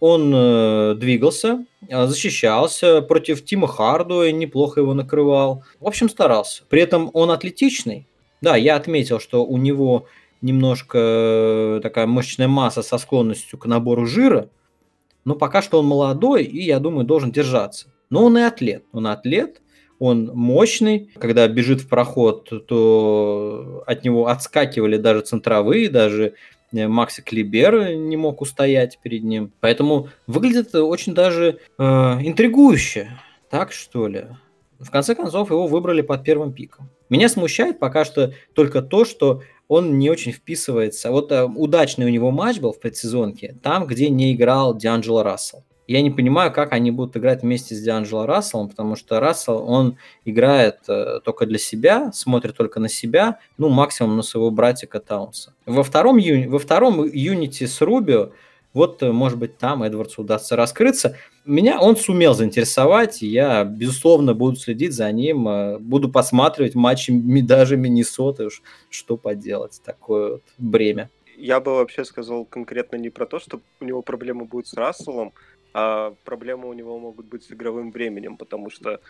он э, двигался, э, защищался против Тима Хардуэ, неплохо его накрывал. В общем, старался. При этом он атлетичный. Да, я отметил, что у него немножко э, такая мышечная масса со склонностью к набору жира, но пока что он молодой и, я думаю, должен держаться. Но он и атлет. Он атлет, он мощный. Когда бежит в проход, то от него отскакивали даже центровые, даже э, Макси Клибер не мог устоять перед ним. Поэтому выглядит очень даже э, интригующе. Так что ли? В конце концов, его выбрали под первым пиком. Меня смущает пока что только то, что он не очень вписывается. Вот э, удачный у него матч был в предсезонке, там, где не играл Дианджело Рассел. Я не понимаю, как они будут играть вместе с Дианджело Расселом, потому что Рассел, он играет э, только для себя, смотрит только на себя, ну, максимум на своего братика Таунса. Во втором, юни, во втором юнити с Рубио, вот, э, может быть, там Эдвардсу удастся раскрыться. Меня он сумел заинтересовать, я, безусловно, буду следить за ним, э, буду посматривать матчи даже Миннесоты, уж что поделать, такое вот бремя. Я бы вообще сказал конкретно не про то, что у него проблемы будут с Расселом, а проблемы у него могут быть с игровым временем, потому что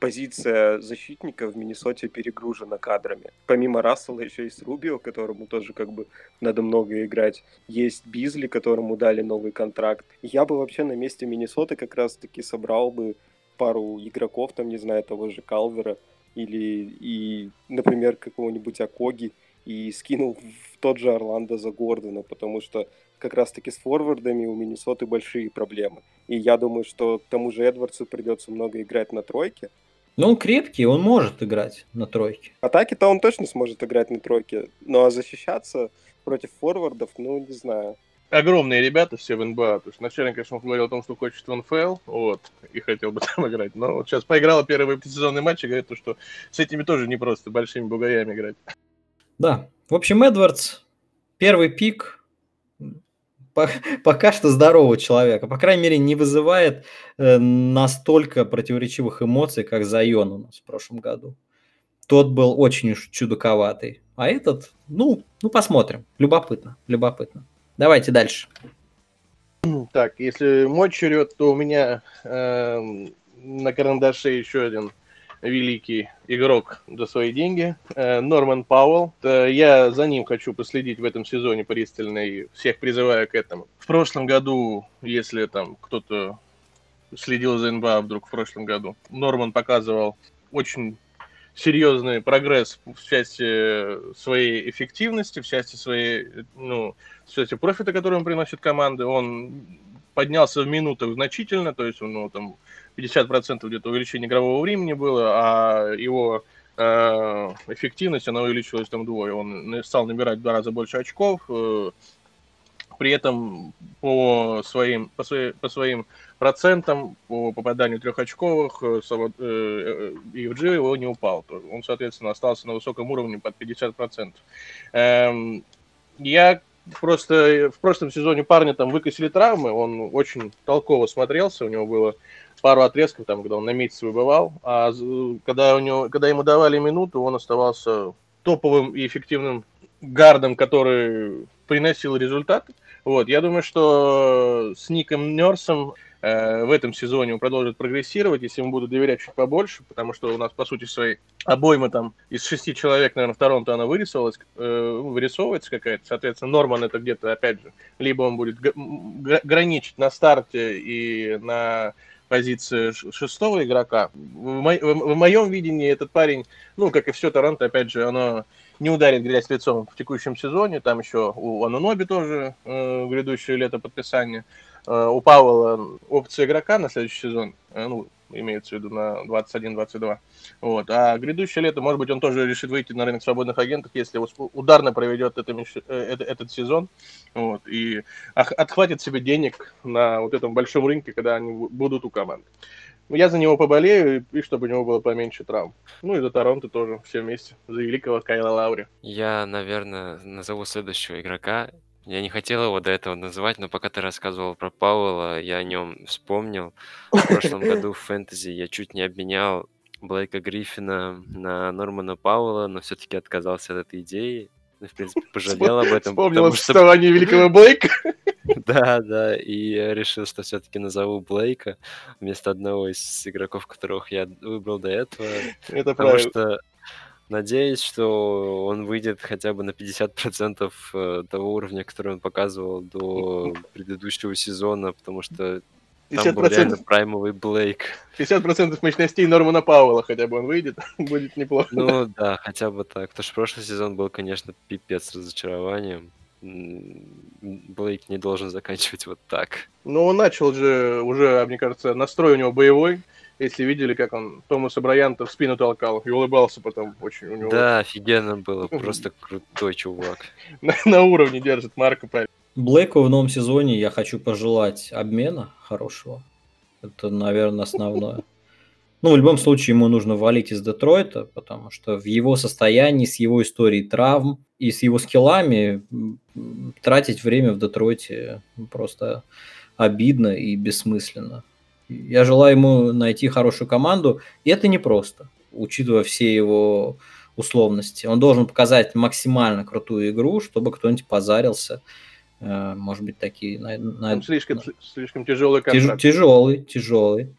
позиция защитника в Миннесоте перегружена кадрами. Помимо Рассела еще есть Рубио, которому тоже как бы надо много играть. Есть Бизли, которому дали новый контракт. Я бы вообще на месте Миннесоты как раз-таки собрал бы пару игроков, там, не знаю, того же Калвера или, и, например, какого-нибудь Акоги, и скинул в тот же Орландо за Гордона, потому что как раз-таки с форвардами у Миннесоты большие проблемы. И я думаю, что тому же Эдвардсу придется много играть на тройке, но он крепкий, он может играть на тройке. Атаки-то он точно сможет играть на тройке. Ну а защищаться против форвардов, ну, не знаю. Огромные ребята все в НБА. То есть вначале, конечно, он говорил о том, что хочет в НФЛ, вот, и хотел бы там играть. Но вот сейчас поиграл первый сезонный матч и говорит, что с этими тоже не просто большими бугаями играть. Да. В общем, Эдвардс, первый пик, пока что здорового человека. По крайней мере, не вызывает э, настолько противоречивых эмоций, как Зайон у нас в прошлом году. Тот был очень уж чудаковатый. А этот, ну, ну посмотрим. Любопытно, любопытно. Давайте дальше. Так, если мой черед, то у меня э, на карандаше еще один великий игрок за свои деньги, э, Норман Пауэлл. Я за ним хочу последить в этом сезоне пристально и всех призываю к этому. В прошлом году, если там кто-то следил за НБА вдруг в прошлом году, Норман показывал очень серьезный прогресс в части своей эффективности, в части своей, ну, в части профита, который он приносит команды. Он поднялся в минутах значительно, то есть, ну, там, 50% где-то увеличение игрового времени было, а его э, эффективность, она увеличилась там вдвое. Он стал набирать в два раза больше очков, э, при этом по своим, по, свои, по своим процентам, по попаданию трехочковых, э, EFG его не упал. Он, соответственно, остался на высоком уровне под 50%. Эм, я просто в прошлом сезоне парня там выкосили травмы, он очень толково смотрелся, у него было пару отрезков, там, когда он на месяц выбывал, а когда, у него, когда ему давали минуту, он оставался топовым и эффективным гардом, который приносил результат. Вот, я думаю, что с Ником Нерсом э, в этом сезоне он продолжит прогрессировать, если ему будут доверять чуть побольше, потому что у нас, по сути, своей обоймы там из шести человек, наверное, в Торонто она вырисовалась, э, вырисовывается какая-то. Соответственно, Норман это где-то, опять же, либо он будет граничить на старте и на позиции шестого игрока. В, мо- в моем видении этот парень, ну, как и все Торонто, опять же, оно не ударит грязь лицом в текущем сезоне. Там еще у Ануноби тоже э, грядущее лето подписание. Э, у Пауэлла опция игрока на следующий сезон. Э, ну, имеется в виду на 21-22. Вот. А грядущее лето, может быть, он тоже решит выйти на рынок свободных агентов, если ударно проведет это, э, этот сезон. Вот. И отхватит себе денег на вот этом большом рынке, когда они будут у команд. Я за него поболею, и чтобы у него было поменьше травм. Ну и за Торонто тоже все вместе. За великого Кайла Лаури. Я, наверное, назову следующего игрока. Я не хотел его до этого называть, но пока ты рассказывал про Пауэлла, я о нем вспомнил. В прошлом году в фэнтези я чуть не обменял Блейка Гриффина на Нормана Пауэлла, но все-таки отказался от этой идеи. Ну, в принципе, пожалел об этом. Вспомнил потому что- великого Блейка. Да, да, и я решил, что все-таки назову Блейка вместо одного из игроков, которых я выбрал до этого. Это Потому правильно. что надеюсь, что он выйдет хотя бы на 50% э, того уровня, который он показывал до предыдущего сезона, потому что там был реально 50%, праймовый Блейк. 50% мощностей Нормана Пауэлла хотя бы он выйдет, будет неплохо. Ну да, хотя бы так. Потому что прошлый сезон был, конечно, пипец разочарованием. Блейк не должен заканчивать вот так. Но он начал же уже, мне кажется, настрой у него боевой. Если видели, как он Томаса Брайанта в спину толкал и улыбался потом очень у него Да, офигенно было. Просто крутой чувак. на, на уровне держит Марка правильно. Блейку в новом сезоне я хочу пожелать обмена хорошего. Это, наверное, основное. Ну, в любом случае, ему нужно валить из Детройта, потому что в его состоянии, с его историей травм и с его скиллами тратить время в Детройте просто обидно и бессмысленно. Я желаю ему найти хорошую команду, и это непросто, учитывая все его условности. Он должен показать максимально крутую игру, чтобы кто-нибудь позарился. Э, Может быть, такие... на- на- Там слишком, слишком тяжелый тяж- контракт. тяжелый, тяжелый.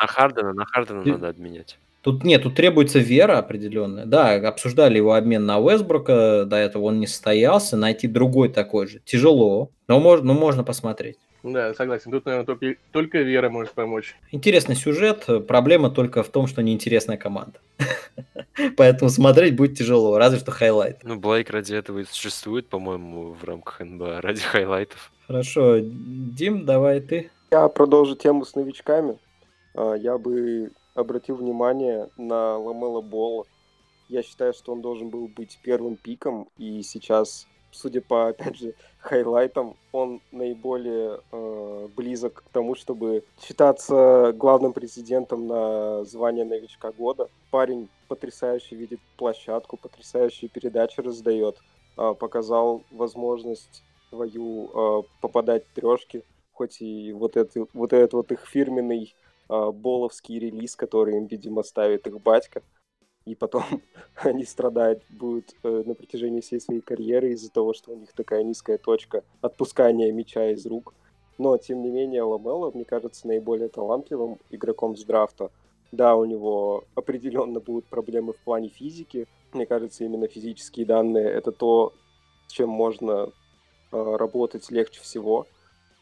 На Хардена, на Хардена Ты- надо обменять. Тут нет, тут требуется вера определенная. Да, обсуждали его обмен на Уэстбрука, до этого он не состоялся. Найти другой такой же тяжело, но можно, но можно посмотреть. Да, согласен. Тут, наверное, только, только Вера может помочь. Интересный сюжет, проблема только в том, что неинтересная команда. Поэтому смотреть будет тяжело, разве что highlight. Ну, Блейк ради этого и существует, по-моему, в рамках НБА, ради хайлайтов. Хорошо, Дим, давай ты. Я продолжу тему с новичками. А, Я бы обратил внимание на Ламела Болла. Я считаю, что он должен был быть первым пиком, и сейчас, судя по, опять же, хайлайтам, он наиболее э, близок к тому, чтобы считаться главным президентом на звание новичка года. Парень потрясающе видит площадку, потрясающие передачи раздает, а, показал возможность свою а, попадать в трешки, хоть и вот, это, вот этот вот их фирменный а, боловский релиз, который им, видимо, ставит их батька, и потом они страдать будут э, на протяжении всей своей карьеры из-за того, что у них такая низкая точка отпускания мяча из рук. Но, тем не менее, Ламело, мне кажется, наиболее талантливым игроком с драфта. Да, у него определенно будут проблемы в плане физики. Мне кажется, именно физические данные — это то, с чем можно э, работать легче всего.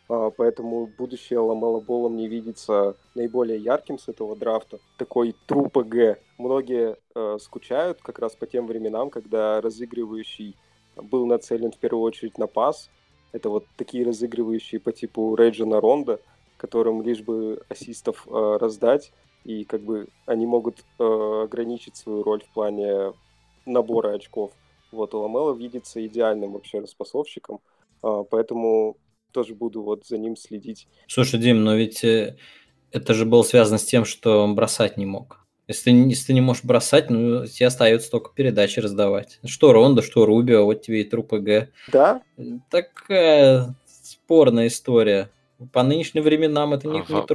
А, Поэтому будущее Ламела Болла мне видится наиболее ярким с этого драфта. Такой true PG. Многие э, скучают как раз по тем временам, когда разыгрывающий был нацелен в первую очередь на пас. Это вот такие разыгрывающие по типу Рейджина Ронда, которым лишь бы ассистов э, раздать, и как бы они могут э, ограничить свою роль в плане набора очков. Вот, у Ламела видится идеальным вообще распасовщиком, а, поэтому тоже буду вот за ним следить. Слушай, Дим, но ведь э, это же было связано с тем, что он бросать не мог. Если ты, не- если ты не можешь бросать, ну, тебе остается только передачи раздавать. Что Ронда, что Рубио, вот тебе и труп ПГ. Да, Такая спорная история. По нынешним временам это не, не Ага.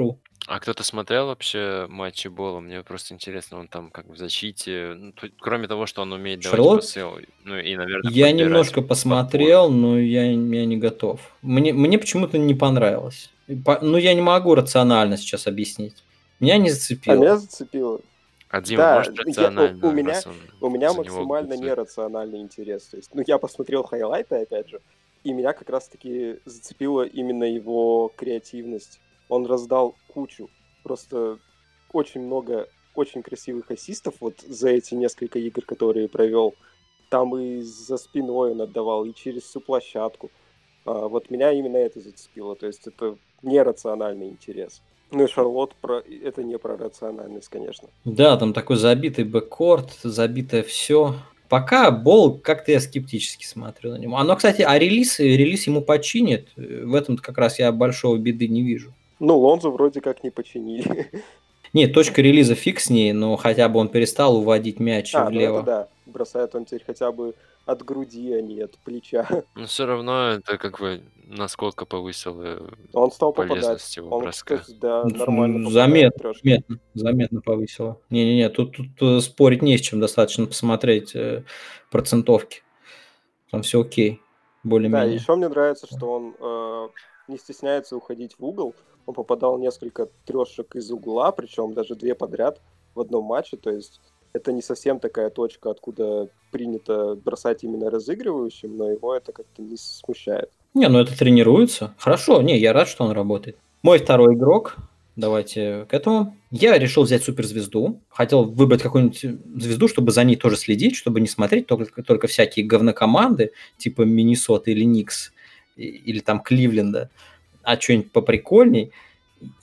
А кто-то смотрел вообще матчи Бола? Мне просто интересно, он там как в защите, ну, тут кроме того, что он умеет давать пасы, ну и, наверное, Я подбирать немножко подбор. посмотрел, но я, я не готов. Мне, мне почему-то не понравилось. И по- ну, я не могу рационально сейчас объяснить. Меня не а зацепило. меня зацепило. А Дима Да, может я- у- рационально, у меня- раз он У меня за него максимально голосует? нерациональный интерес. То есть, ну, я посмотрел хайлайты, опять же, и меня как раз-таки зацепила именно его креативность. Он раздал кучу, просто очень много очень красивых ассистов вот за эти несколько игр, которые провел. Там и за спиной он отдавал, и через всю площадку. А, вот меня именно это зацепило. То есть это нерациональный интерес. Ну и Шарлот про... это не про рациональность, конечно. Да, там такой забитый бэккорт, забитое все. Пока Бол как-то я скептически смотрю на него. Оно, кстати, а релиз, релиз ему починит. В этом как раз я большого беды не вижу. Ну, Лонзу вроде как не починили. Нет, точка релиза фиг с ней, но хотя бы он перестал уводить мяч А, ну влево. это да. Бросает он теперь хотя бы от груди, а не от плеча. Но все равно это как бы, насколько повысил Он стал полезность его он, броска? Кстати, да, нормально заметно, заметно, заметно повысило. Не-не-не, тут, тут, тут спорить не с чем, достаточно посмотреть э, процентовки. Там все окей, более-менее. Да, еще мне нравится, что он э, не стесняется уходить в угол. Он попадал несколько трешек из угла, причем даже две подряд в одном матче. То есть это не совсем такая точка, откуда принято бросать именно разыгрывающим, но его это как-то не смущает. Не, ну это тренируется. Хорошо, не, я рад, что он работает. Мой второй игрок, давайте к этому. Я решил взять суперзвезду. Хотел выбрать какую-нибудь звезду, чтобы за ней тоже следить, чтобы не смотреть только, только всякие говнокоманды, типа Миннесота или Никс, или там Кливленда, а что-нибудь поприкольней.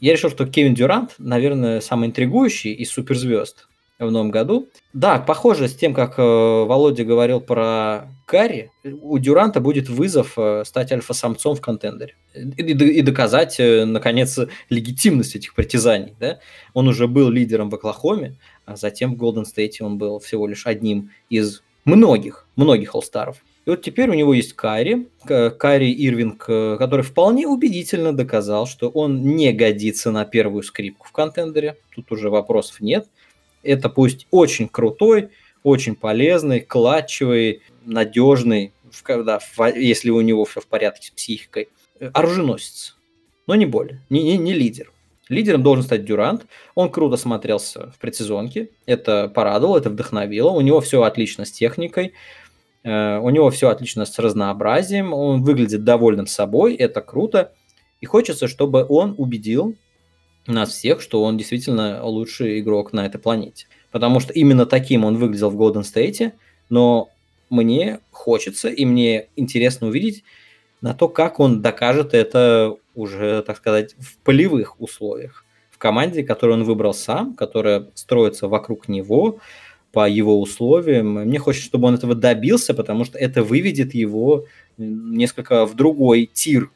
Я решил, что Кевин Дюрант, наверное, самый интригующий из суперзвезд в новом году. Да, похоже с тем, как э, Володя говорил про Карри, у Дюранта будет вызов э, стать альфа-самцом в контендере и, и доказать, э, наконец, легитимность этих притязаний. Да? Он уже был лидером в Оклахоме, а затем в Голден Стейте он был всего лишь одним из многих, многих олстаров. И вот теперь у него есть Карри, Карри Ирвинг, который вполне убедительно доказал, что он не годится на первую скрипку в контендере. Тут уже вопросов нет – это пусть очень крутой, очень полезный, клатчевый, надежный, когда, если у него все в порядке с психикой, э, оруженосец. Но не более, не, не, не лидер. Лидером должен стать Дюрант. Он круто смотрелся в предсезонке. Это порадовало, это вдохновило. У него все отлично с техникой. Э, у него все отлично с разнообразием. Он выглядит довольным собой. Это круто. И хочется, чтобы он убедил нас всех, что он действительно лучший игрок на этой планете. Потому что именно таким он выглядел в Golden State, но мне хочется и мне интересно увидеть на то, как он докажет это уже, так сказать, в полевых условиях. В команде, которую он выбрал сам, которая строится вокруг него, по его условиям. Мне хочется, чтобы он этого добился, потому что это выведет его несколько в другой тир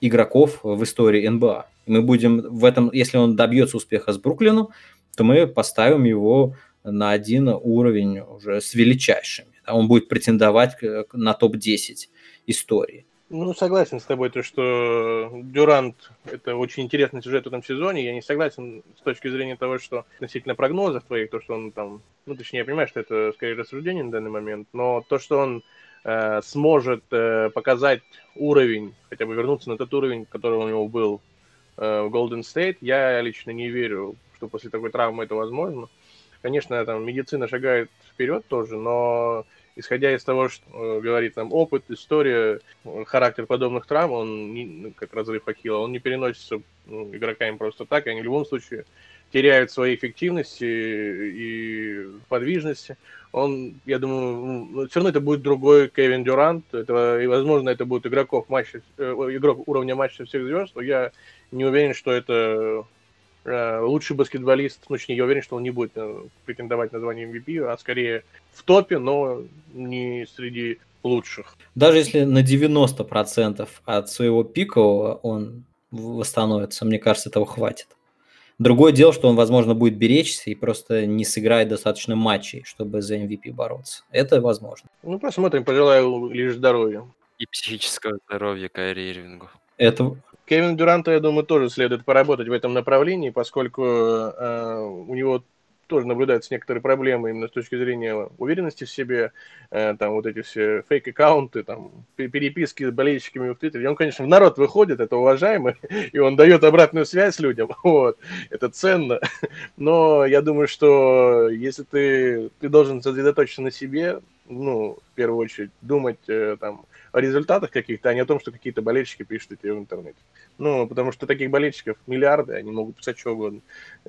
игроков в истории НБА. Мы будем в этом, если он добьется успеха с Бруклином, то мы поставим его на один уровень уже с величайшими. Он будет претендовать на топ-10 истории. Ну, согласен с тобой, то, что Дюрант – это очень интересный сюжет в этом сезоне. Я не согласен с точки зрения того, что относительно прогнозов твоих, то, что он там, ну, точнее, я понимаю, что это скорее рассуждение на данный момент, но то, что он э, сможет э, показать уровень, хотя бы вернуться на тот уровень, который у него был Э, в Golden State. Я лично не верю, что после такой травмы это возможно. Конечно, там медицина шагает вперед тоже, но исходя из того, что э, говорит нам опыт, история, характер подобных травм, он, не, ну, как разрыв Ахилла, он не переносится ну, игроками просто так, они в любом случае теряют свои эффективности и подвижности. Он, я думаю, ну, все равно это будет другой Кевин Дюрант, это, и, возможно, это будет игроков матча, э, игрок уровня матча всех звезд, но я не уверен, что это э, лучший баскетболист, ну, точнее, я уверен, что он не будет э, претендовать на звание MVP, а скорее в топе, но не среди лучших. Даже если на 90% от своего пикового он восстановится, мне кажется, этого хватит. Другое дело, что он, возможно, будет беречься и просто не сыграет достаточно матчей, чтобы за MVP бороться. Это возможно. Ну, посмотрим, пожелаю лишь здоровья. И психического здоровья Кайри Ирвингу. Это, Кевин Дюранту, я думаю, тоже следует поработать в этом направлении, поскольку э, у него тоже наблюдаются некоторые проблемы именно с точки зрения уверенности в себе, э, там вот эти все фейк-аккаунты, там переписки с болельщиками в Твиттере. Он, конечно, в народ выходит, это уважаемый, и он дает обратную связь людям, вот, это ценно. Но я думаю, что если ты, ты должен сосредоточиться на себе, ну, в первую очередь, думать э, там о результатах каких-то, а не о том, что какие-то болельщики пишут тебе в интернете. Ну, потому что таких болельщиков миллиарды, они могут писать что угодно.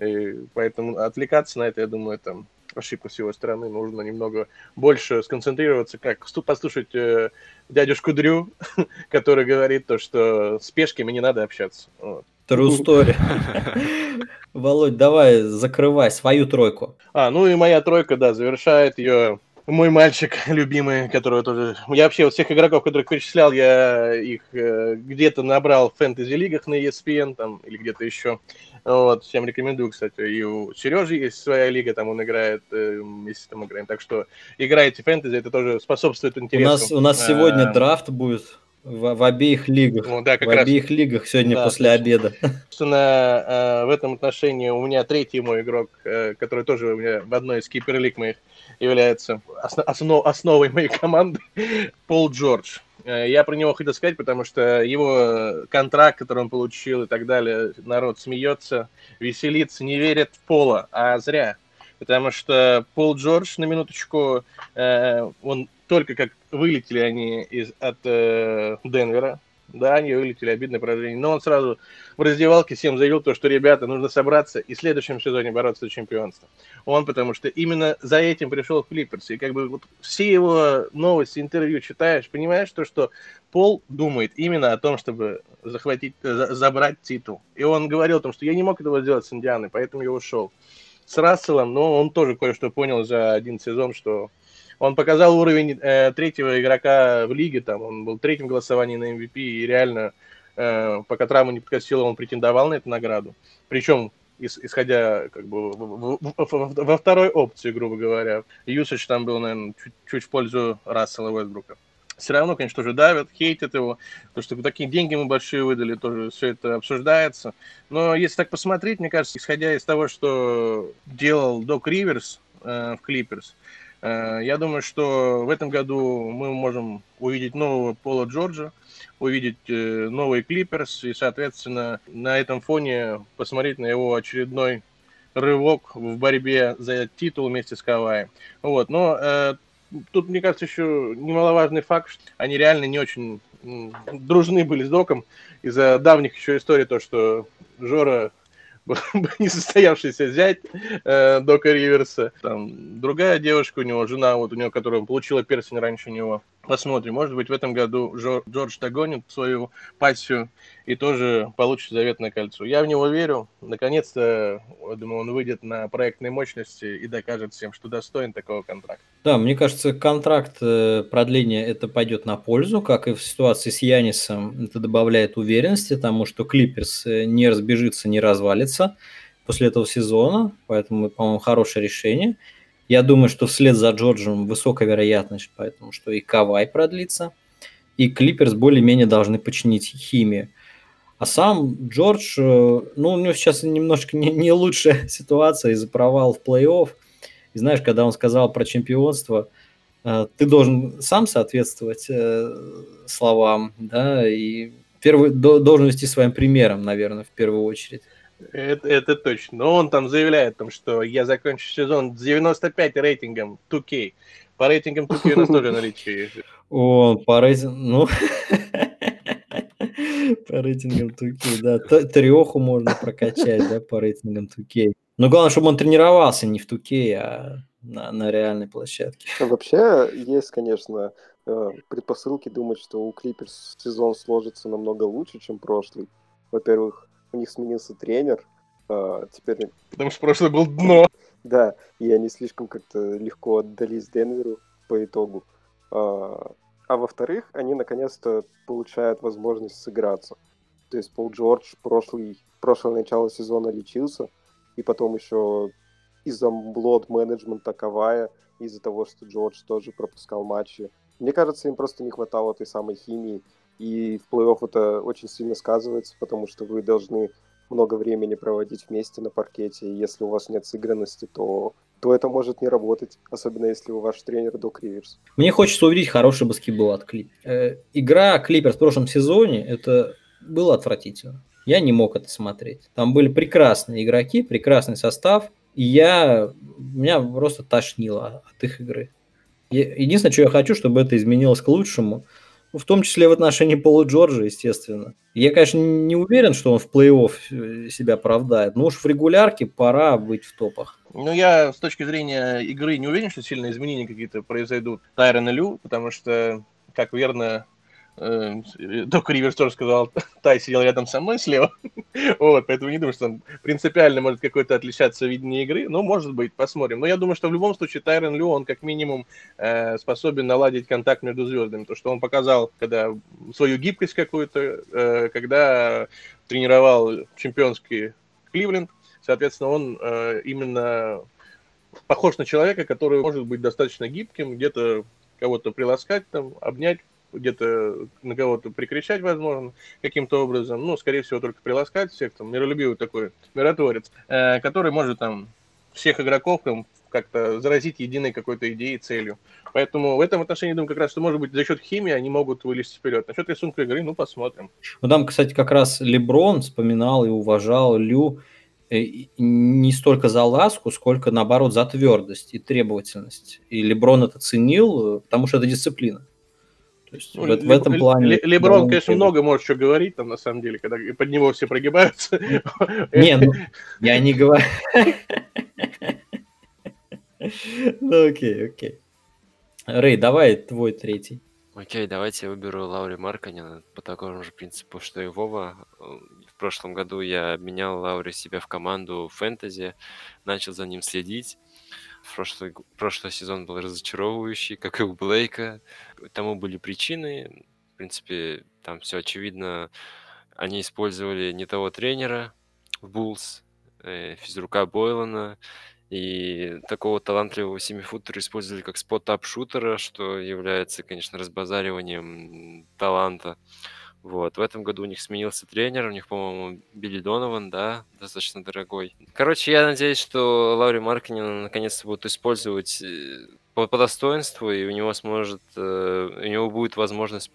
И поэтому отвлекаться на это, я думаю, это ошибка с его стороны. Нужно немного больше сконцентрироваться, как послушать э, дядюшку Дрю, который говорит то, что с пешками не надо общаться. Вот. True story. Володь, давай закрывай свою тройку. А, ну и моя тройка, да, завершает ее мой мальчик любимый, которого тоже... Я вообще вот всех игроков, которых перечислял, я их э, где-то набрал в фэнтези-лигах на ESPN там, или где-то еще. Вот, всем рекомендую, кстати. И у Сережи есть своя лига, там он играет, э, там играем. Так что играйте фэнтези, это тоже способствует интересу. У нас, у нас сегодня а, драфт будет В, в обеих лигах. Ну, да, как в раз. обеих лигах сегодня Да, после обеда. Собственно, э, в этом отношении у меня третий мой игрок, э, который тоже у меня в одной из киперлиг моих является осно- основ- основой моей команды, Пол Джордж. Э, Я про него хотел сказать, потому что его контракт, который он получил и так далее, народ смеется, веселится, не верит в Пола, а зря. Потому что Пол Джордж, на минуточку, э, он только как вылетели они из, от э, Денвера, да, они вылетели, обидное поражение, но он сразу в раздевалке всем заявил то, что, ребята, нужно собраться и в следующем сезоне бороться за чемпионство. Он, потому что именно за этим пришел в Клиперс. И как бы вот все его новости, интервью читаешь, понимаешь то, что Пол думает именно о том, чтобы захватить, за- забрать титул. И он говорил о том, что я не мог этого сделать с Индианой, поэтому я ушел. С Расселом, но он тоже кое-что понял за один сезон, что он показал уровень э, третьего игрока в лиге, там он был третьим в голосовании на MVP, и реально, э, пока травма не подкосила, он претендовал на эту награду. Причем, ис- исходя как бы в- в- в- во второй опции, грубо говоря, Юсач там был, наверное, чуть, чуть в пользу Рассела Уэсбрука. Все равно, конечно, тоже давят, хейтят его, то, что такие деньги мы большие выдали, тоже все это обсуждается. Но если так посмотреть, мне кажется, исходя из того, что делал Док Риверс э, в Клиперс, Э, Я думаю, что в этом году мы можем увидеть нового Пола Джорджа, увидеть э, новый Клиперс и, соответственно, на этом фоне посмотреть на его очередной рывок в борьбе за титул вместе с Каваем. Вот, но э, тут, мне кажется, еще немаловажный факт, что они реально не очень дружны были с Доком из-за давних еще историй, то, что Жора несостоявшийся зять э, Дока Риверса. Там другая девушка у него, жена вот у него, которая получила перстень раньше него. Посмотрим, может быть, в этом году Джо- Джордж догонит свою пассию и тоже получит заветное кольцо. Я в него верю. Наконец-то, я думаю, он выйдет на проектной мощности и докажет всем, что достоин такого контракта. Да, мне кажется, контракт э, продления это пойдет на пользу, как и в ситуации с Янисом. Это добавляет уверенности тому, что Клиперс э, не разбежится, не развалится после этого сезона. Поэтому, по-моему, хорошее решение. Я думаю, что вслед за Джорджем высокая вероятность, поэтому что и Кавай продлится, и Клиперс более-менее должны починить химию. А сам Джордж, э, ну, у него сейчас немножко не, не лучшая ситуация из-за провала в плей-офф. И знаешь, когда он сказал про чемпионство, э, ты должен сам соответствовать э, словам, да, и первый, до- должен вести своим примером, наверное, в первую очередь. Это, это точно. Но он там заявляет, о том, что я закончу сезон с 95 рейтингом 2K. По рейтингам 2K у нас тоже наличие. О, по рейтингу, ну, по рейтингам 2K, да, Треху можно прокачать, да, по рейтингам 2K. Но главное, чтобы он тренировался не в 2K, а на, на реальной площадке. А Вообще есть, конечно, э, предпосылки думать, что у Клиперс сезон сложится намного лучше, чем прошлый. Во-первых, у них сменился тренер, а, теперь, Потому что прошлый был дно. да, и они слишком как-то легко отдались Денверу по итогу. А, а во-вторых, они наконец-то получают возможность сыграться. То есть Пол Джордж прошлый, прошлое начало сезона лечился, и потом еще из-за блот менеджмента Кавая, из-за того, что Джордж тоже пропускал матчи. Мне кажется, им просто не хватало той самой химии, и в плей-офф это очень сильно сказывается, потому что вы должны много времени проводить вместе на паркете, и если у вас нет сыгранности, то, то это может не работать, особенно если у ваш тренер Док Риверс. Мне хочется увидеть хороший баскетбол от Клип. Э, игра Клиперс в прошлом сезоне, это было отвратительно. Я не мог это смотреть. Там были прекрасные игроки, прекрасный состав, и я, меня просто тошнило от их игры. Единственное, что я хочу, чтобы это изменилось к лучшему, в том числе в отношении Пола Джорджа, естественно. Я, конечно, не уверен, что он в плей-офф э, себя оправдает, но уж в регулярке пора быть в топах. Ну, я с точки зрения игры не уверен, что сильные изменения какие-то произойдут Тайрон и Лю, потому что, как верно, э, Док Риверс тоже сказал, Тай сидел рядом со мной слева. вот, поэтому не думаю, что там принципиально может какое-то отличаться видение игры. Ну, может быть, посмотрим. Но я думаю, что в любом случае Тайрон Лю, он как минимум э, способен наладить контакт между звездами. То, что он показал, когда свою гибкость какую-то, э, когда тренировал чемпионский Кливленд, Соответственно, он э, именно похож на человека, который может быть достаточно гибким, где-то кого-то приласкать, там, обнять, где-то на кого-то прикричать, возможно, каким-то образом. Ну, скорее всего, только приласкать всех, там, миролюбивый такой миротворец, э, который может там всех игроков там, как-то заразить единой какой-то идеей, целью. Поэтому в этом отношении, думаю, как раз, что, может быть, за счет химии они могут вылезти вперед. Насчет рисунка игры, ну, посмотрим. Ну, там, кстати, как раз Леброн вспоминал и уважал Лю э, не столько за ласку, сколько, наоборот, за твердость и требовательность. И Леброн это ценил, э, потому что это дисциплина. То есть ну, в, в этом плане... Леброн, конечно, много может что говорить, там, на самом деле, когда под него все прогибаются. Не, ну, я не говорю... Ну, окей, окей. Рэй, давай твой третий. Окей, давайте я выберу Лаури Марканина по такому же принципу, что и Вова. В прошлом году я обменял Лаури себе в команду фэнтези, начал за ним следить. Прошлый, прошлый сезон был разочаровывающий, как и у Блейка. Тому были причины. В принципе, там все очевидно. Они использовали не того тренера в Буллс, э, физрука Бойлана, и такого талантливого семифутера использовали как спот-ап-шутера, что является, конечно, разбазариванием таланта. Вот. В этом году у них сменился тренер, у них, по-моему, Билли Донован, да, достаточно дорогой. Короче, я надеюсь, что Лаури Маркинин наконец-то будут использовать э, по, по достоинству, и у него сможет, э, у него будет возможность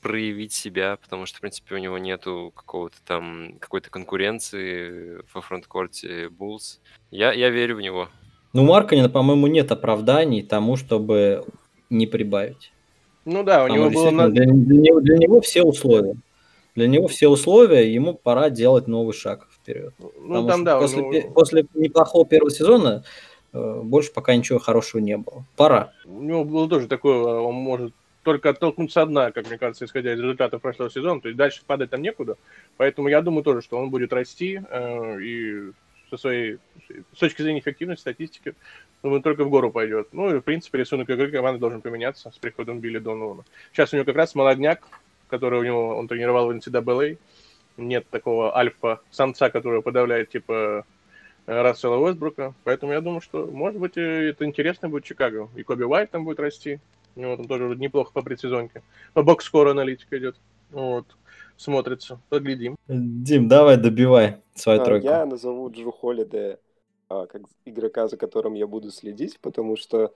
проявить себя, потому что, в принципе, у него нету какого-то там, какой-то конкуренции во фронткорте Буллс. Я, я верю в него. Ну, у Марканина, по-моему, нет оправданий тому, чтобы не прибавить. Ну да, у него было... На... Для, для, него, для него все условия. Для него все условия, ему пора делать новый шаг вперед. Ну, там, да, после, ну... после неплохого первого сезона больше пока ничего хорошего не было. Пора. У него было тоже такое, он может только оттолкнуться одна, как мне кажется, исходя из результатов прошлого сезона. То есть дальше падать там некуда. Поэтому я думаю тоже, что он будет расти э, и со своей с точки зрения эффективности, статистики, думаю, только в гору пойдет. Ну и, в принципе, рисунок игры команды должен поменяться с приходом Билли Донована. Сейчас у него как раз молодняк, который у него, он тренировал в NCAA. Нет такого альфа-самца, который подавляет, типа, Рассела Уэстбрука. Поэтому я думаю, что, может быть, это интересно будет Чикаго. И Коби Уайт там будет расти. У него там тоже неплохо по предсезонке. По бокс-скору аналитика идет. Вот смотрится. Поглядим. Дим, давай добивай свою а, тройку. Я назову Джу Холлиде а, как игрока, за которым я буду следить, потому что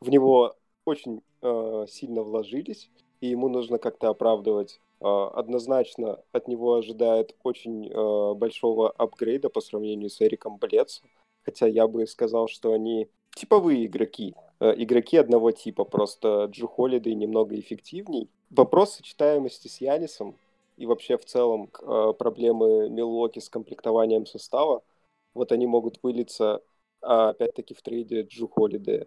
в него очень а, сильно вложились, и ему нужно как-то оправдывать. А, однозначно от него ожидает очень а, большого апгрейда по сравнению с Эриком Блецо, хотя я бы сказал, что они типовые игроки, а, игроки одного типа, просто Джу Холлидей немного эффективней. Вопрос сочетаемости с Янисом и вообще в целом проблемы Милуоки с комплектованием состава, вот они могут вылиться, опять-таки, в трейде Джу Холидея.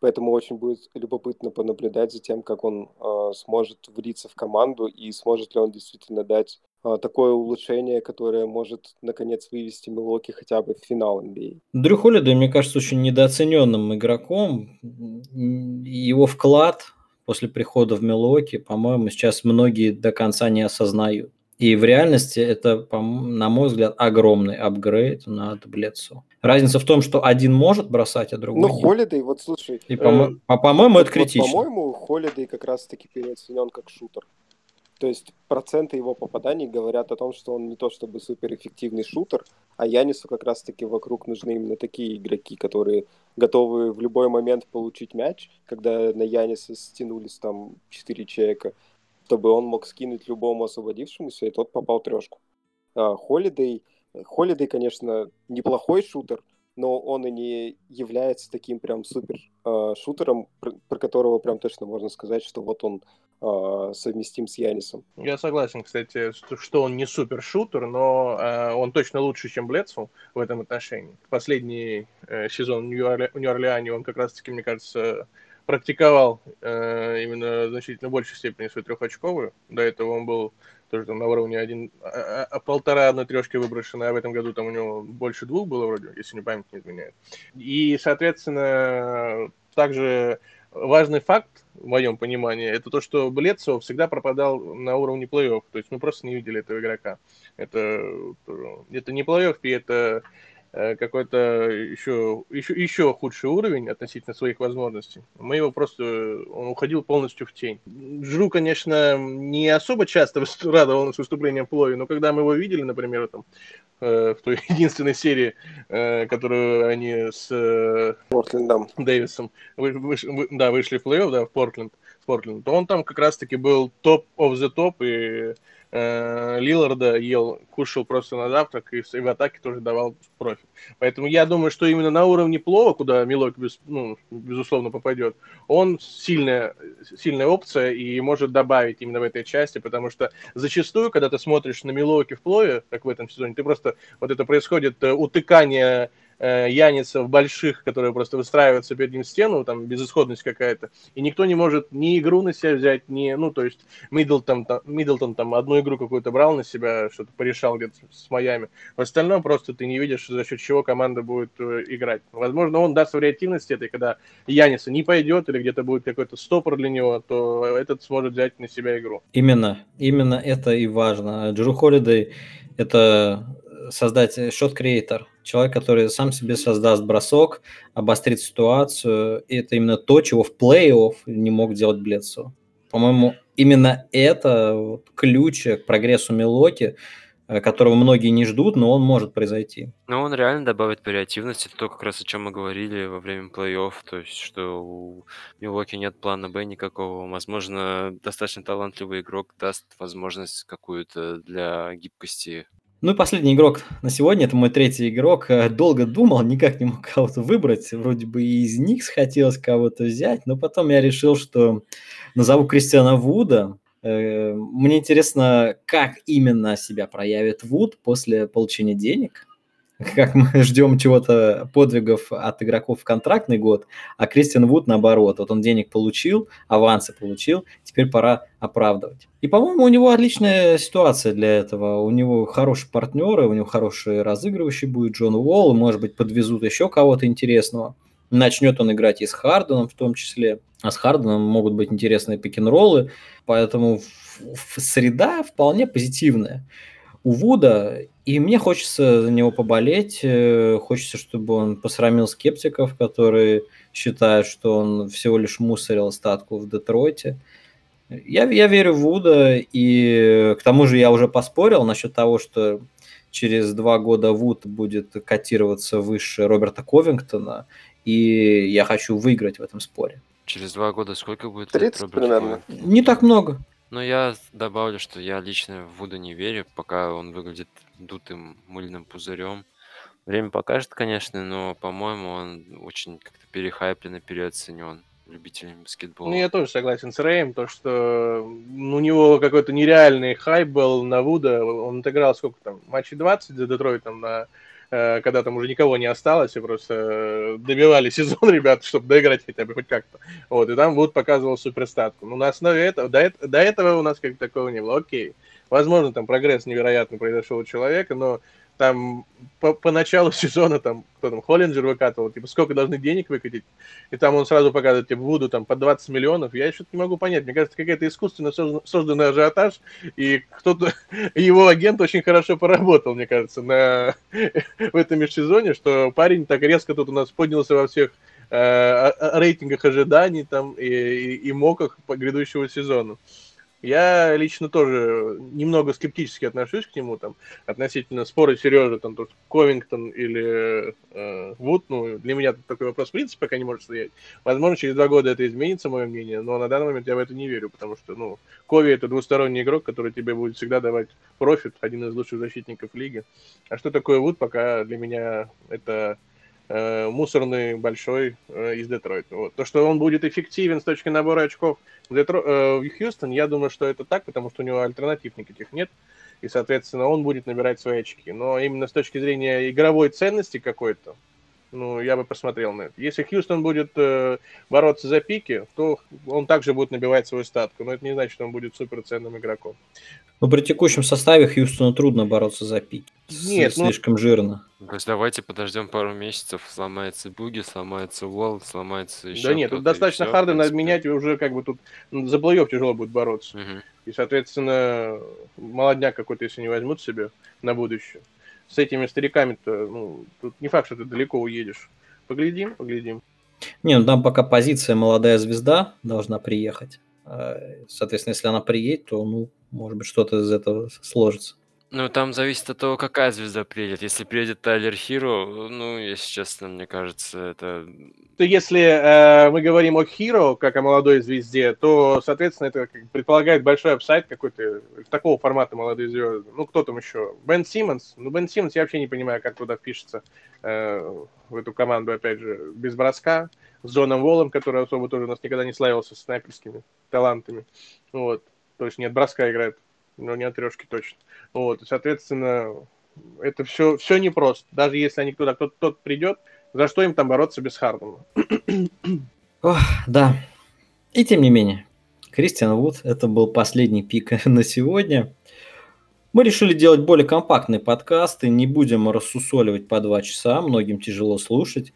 Поэтому очень будет любопытно понаблюдать за тем, как он э, сможет влиться в команду и сможет ли он действительно дать э, такое улучшение, которое может наконец вывести Милоки хотя бы в финал NBA. Дрю Холидей, мне кажется, очень недооцененным игроком. Его вклад после прихода в Милуоки, по-моему, сейчас многие до конца не осознают. И в реальности это, на мой взгляд, огромный апгрейд над Блецу. Разница в том, что один может бросать, а другой Ну, Холидей, вот слушай. И, по-моему, э, по-моему это критично. Вот, по-моему, Холидей как раз-таки переоценен как шутер. То есть проценты его попаданий говорят о том, что он не то чтобы суперэффективный шутер, а Янису как раз-таки вокруг нужны именно такие игроки, которые готовы в любой момент получить мяч, когда на Яниса стянулись там четыре человека, чтобы он мог скинуть любому освободившемуся, и тот попал трешку. Холидей, Холидей, конечно, неплохой шутер, но он и не является таким прям супер э, шутером, про, которого прям точно можно сказать, что вот он э, совместим с Янисом. Я согласен, кстати, что он не супер шутер, но он точно лучше, чем Блецу в этом отношении. Последний э, сезон в Нью-Орлеане он как раз-таки, мне кажется, практиковал э, именно в значительно большей степени свою трехочковую. До этого он был тоже там на уровне один, а, а, полтора одной трешки выброшены, а в этом году там у него больше двух было вроде, если не память не изменяет. И, соответственно, также важный факт, в моем понимании, это то, что Блецо всегда пропадал на уровне плей-офф. То есть мы просто не видели этого игрока. Это, это не плей-офф, и это какой-то еще, еще, еще худший уровень относительно своих возможностей. Мы его просто, он уходил полностью в тень. Жру, конечно, не особо часто радовал нас выступлением Плови, но когда мы его видели, например, там, э, в той единственной серии, э, которую они с э, Портлендом. Дэвисом вы, вы, вы, да, вышли в плей-офф, да, в Портленд, в Портленд, то он там как раз-таки был топ of the топ, и э, Лиларда ел, кушал просто на завтрак, и, и в атаке тоже давал профит. Поэтому я думаю, что именно на уровне плова, куда Милок, без, ну, безусловно, попадет, он сильная, сильная опция и может добавить именно в этой части, потому что зачастую, когда ты смотришь на Милоки в плове, как в этом сезоне, ты просто, вот это происходит э, утыкание э, Яницев больших, которые просто выстраиваются перед ним стену, там безысходность какая-то, и никто не может ни игру на себя взять, ни, ну, то есть Миддлтон там, Миддлтон там одну игру какую-то брал на себя, что-то порешал где-то с Майами. В остальном просто ты не видишь, за счет чего команда будет э, играть. Возможно, он даст вариативности этой, когда Яниса не пойдет или где-то будет какой-то стопор для него, то этот сможет взять на себя игру. Именно, именно это и важно. Джеру Холидей – это создать шот-креатор, человек, который сам себе создаст бросок, обострит ситуацию. И это именно то, чего в плей-офф не мог делать Бледсо. По-моему, именно это вот ключ к прогрессу Милоки, э, которого многие не ждут, но он может произойти. Ну, он реально добавит вариативности. То, как раз о чем мы говорили во время плей-офф. То есть, что у Милоки нет плана Б никакого. Возможно, достаточно талантливый игрок даст возможность какую-то для гибкости ну и последний игрок на сегодня, это мой третий игрок. Э, долго думал, никак не мог кого-то выбрать. Вроде бы и из них хотелось кого-то взять, но потом я решил, что назову Кристиана Вуда. Э, мне интересно, как именно себя проявит Вуд после получения денег как мы ждем чего-то, подвигов от игроков в контрактный год, а Кристиан Вуд наоборот. Вот он денег получил, авансы получил, теперь пора оправдывать. И, по-моему, у него отличная ситуация для этого. У него хорошие партнеры, у него хороший разыгрывающий будет Джон Уолл, может быть, подвезут еще кого-то интересного. Начнет он играть и с Харденом в том числе. А с Харденом могут быть интересные пик-н-роллы. Поэтому среда вполне позитивная у Вуда, и мне хочется за него поболеть, э, хочется, чтобы он посрамил скептиков, которые считают, что он всего лишь мусорил статку в Детройте. Я, я верю в Вуда, и к тому же я уже поспорил насчет того, что через два года Вуд будет котироваться выше Роберта Ковингтона, и я хочу выиграть в этом споре. Через два года сколько будет? 30 примерно. Не так много. Ну, я добавлю, что я лично в Вуда не верю, пока он выглядит дутым мыльным пузырем. Время покажет, конечно, но, по-моему, он очень как-то перехайплен и переоценен любителями. Ну, я тоже согласен с Рэем, то, что у него какой-то нереальный хайп был на Вуда. Он отыграл сколько там, матчей 20 за Детройтом на когда там уже никого не осталось, и просто э, добивали сезон ребят, чтобы доиграть хотя бы хоть как-то. Вот, и там Вуд показывал суперстатку. Ну, на основе этого, до, до этого у нас как такого не было. Окей. Возможно, там прогресс невероятно произошел у человека, но там по, по началу сезона там кто там, Холлинджер выкатывал, типа, сколько должны денег выкатить, и там он сразу показывает, типа, Вуду там по 20 миллионов, я что-то не могу понять, мне кажется, какая-то искусственно созданный ажиотаж, и кто-то, его агент очень хорошо поработал, мне кажется, на, в этом межсезоне, что парень так резко тут у нас поднялся во всех э, рейтингах ожиданий там и, и, и моках по грядущего сезона. Я лично тоже немного скептически отношусь к нему, там, относительно спора Сережи, там, тут Ковингтон или э, Вуд, ну, для меня такой вопрос в принципе пока не может стоять. Возможно, через два года это изменится, мое мнение, но на данный момент я в это не верю, потому что, ну, Кови это двусторонний игрок, который тебе будет всегда давать профит, один из лучших защитников лиги. А что такое Вуд, пока для меня это мусорный большой э, из Детройта. Вот. То, что он будет эффективен с точки набора очков в, Детро... э, в Хьюстон, я думаю, что это так, потому что у него альтернатив никаких нет, и, соответственно, он будет набирать свои очки. Но именно с точки зрения игровой ценности какой-то, ну, я бы посмотрел на это. Если Хьюстон будет э, бороться за пики, то он также будет набивать свою статку, но это не значит, что он будет суперценным игроком. Ну, при текущем составе Хьюстону трудно бороться за пики. Нет, ну слишком ну... жирно. То есть давайте подождем пару месяцев, сломается Буги, сломается Уолл, сломается еще Да нет, тут достаточно все, Хардена обменять, и уже как бы тут за плей тяжело будет бороться. Угу. И, соответственно, молодняк какой-то, если не возьмут себе на будущее, с этими стариками-то, ну, тут не факт, что ты далеко уедешь. Поглядим, поглядим. Не, ну там пока позиция молодая звезда должна приехать. А, соответственно, если она приедет, то, ну, может быть, что-то из этого сложится. Ну, там зависит от того, какая звезда приедет. Если приедет Тайлер Хиро, ну, если честно, мне кажется, это... То если э, мы говорим о Хиро, как о молодой звезде, то, соответственно, это предполагает большой upside какой-то такого формата молодой звезды. Ну, кто там еще? Бен Симмонс. Ну, Бен Симмонс, я вообще не понимаю, как туда впишется э, в эту команду, опять же, без броска. С Джоном Волом, который особо тоже у нас никогда не славился с снайперскими талантами. Вот. То есть нет броска играет, но не от трешки точно. Вот, соответственно, это все, все непросто. Даже если они туда кто-то, кто придет, за что им там бороться без Хардена? Ох, да. И тем не менее, Кристиан Вуд, это был последний пик на сегодня. Мы решили делать более компактный подкаст и не будем рассусоливать по два часа, многим тяжело слушать.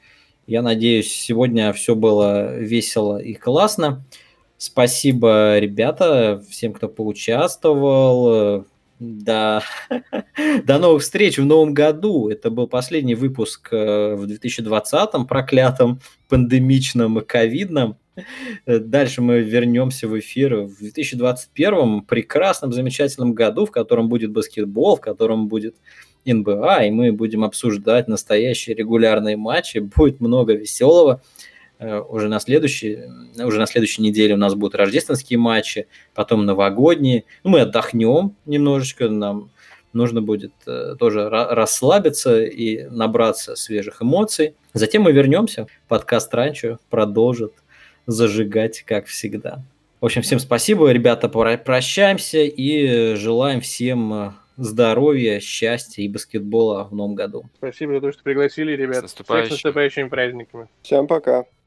Я надеюсь, сегодня все было весело и классно. Спасибо, ребята, всем, кто поучаствовал. До, до новых встреч в новом году. Это был последний выпуск э, в 2020-м, проклятом, пандемичном и ковидном. Дальше мы вернемся в эфир в 2021 прекрасном, замечательном году, в котором будет баскетбол, в котором будет НБА, и мы будем обсуждать настоящие регулярные матчи. Будет много веселого. Э, уже на следующей, уже на следующей неделе у нас будут рождественские матчи, потом новогодние. Ну, мы отдохнем немножечко, нам нужно будет э, тоже расслабиться и набраться свежих эмоций. Затем мы вернемся. Подкаст Ранчо продолжит зажигать, как всегда. В общем, всем спасибо, ребята, прощаемся и желаем всем э, здоровья, счастья и баскетбола в новом году. Спасибо за то, что пригласили, ребят. С наступающим. С наступающими праздниками. Всем пока.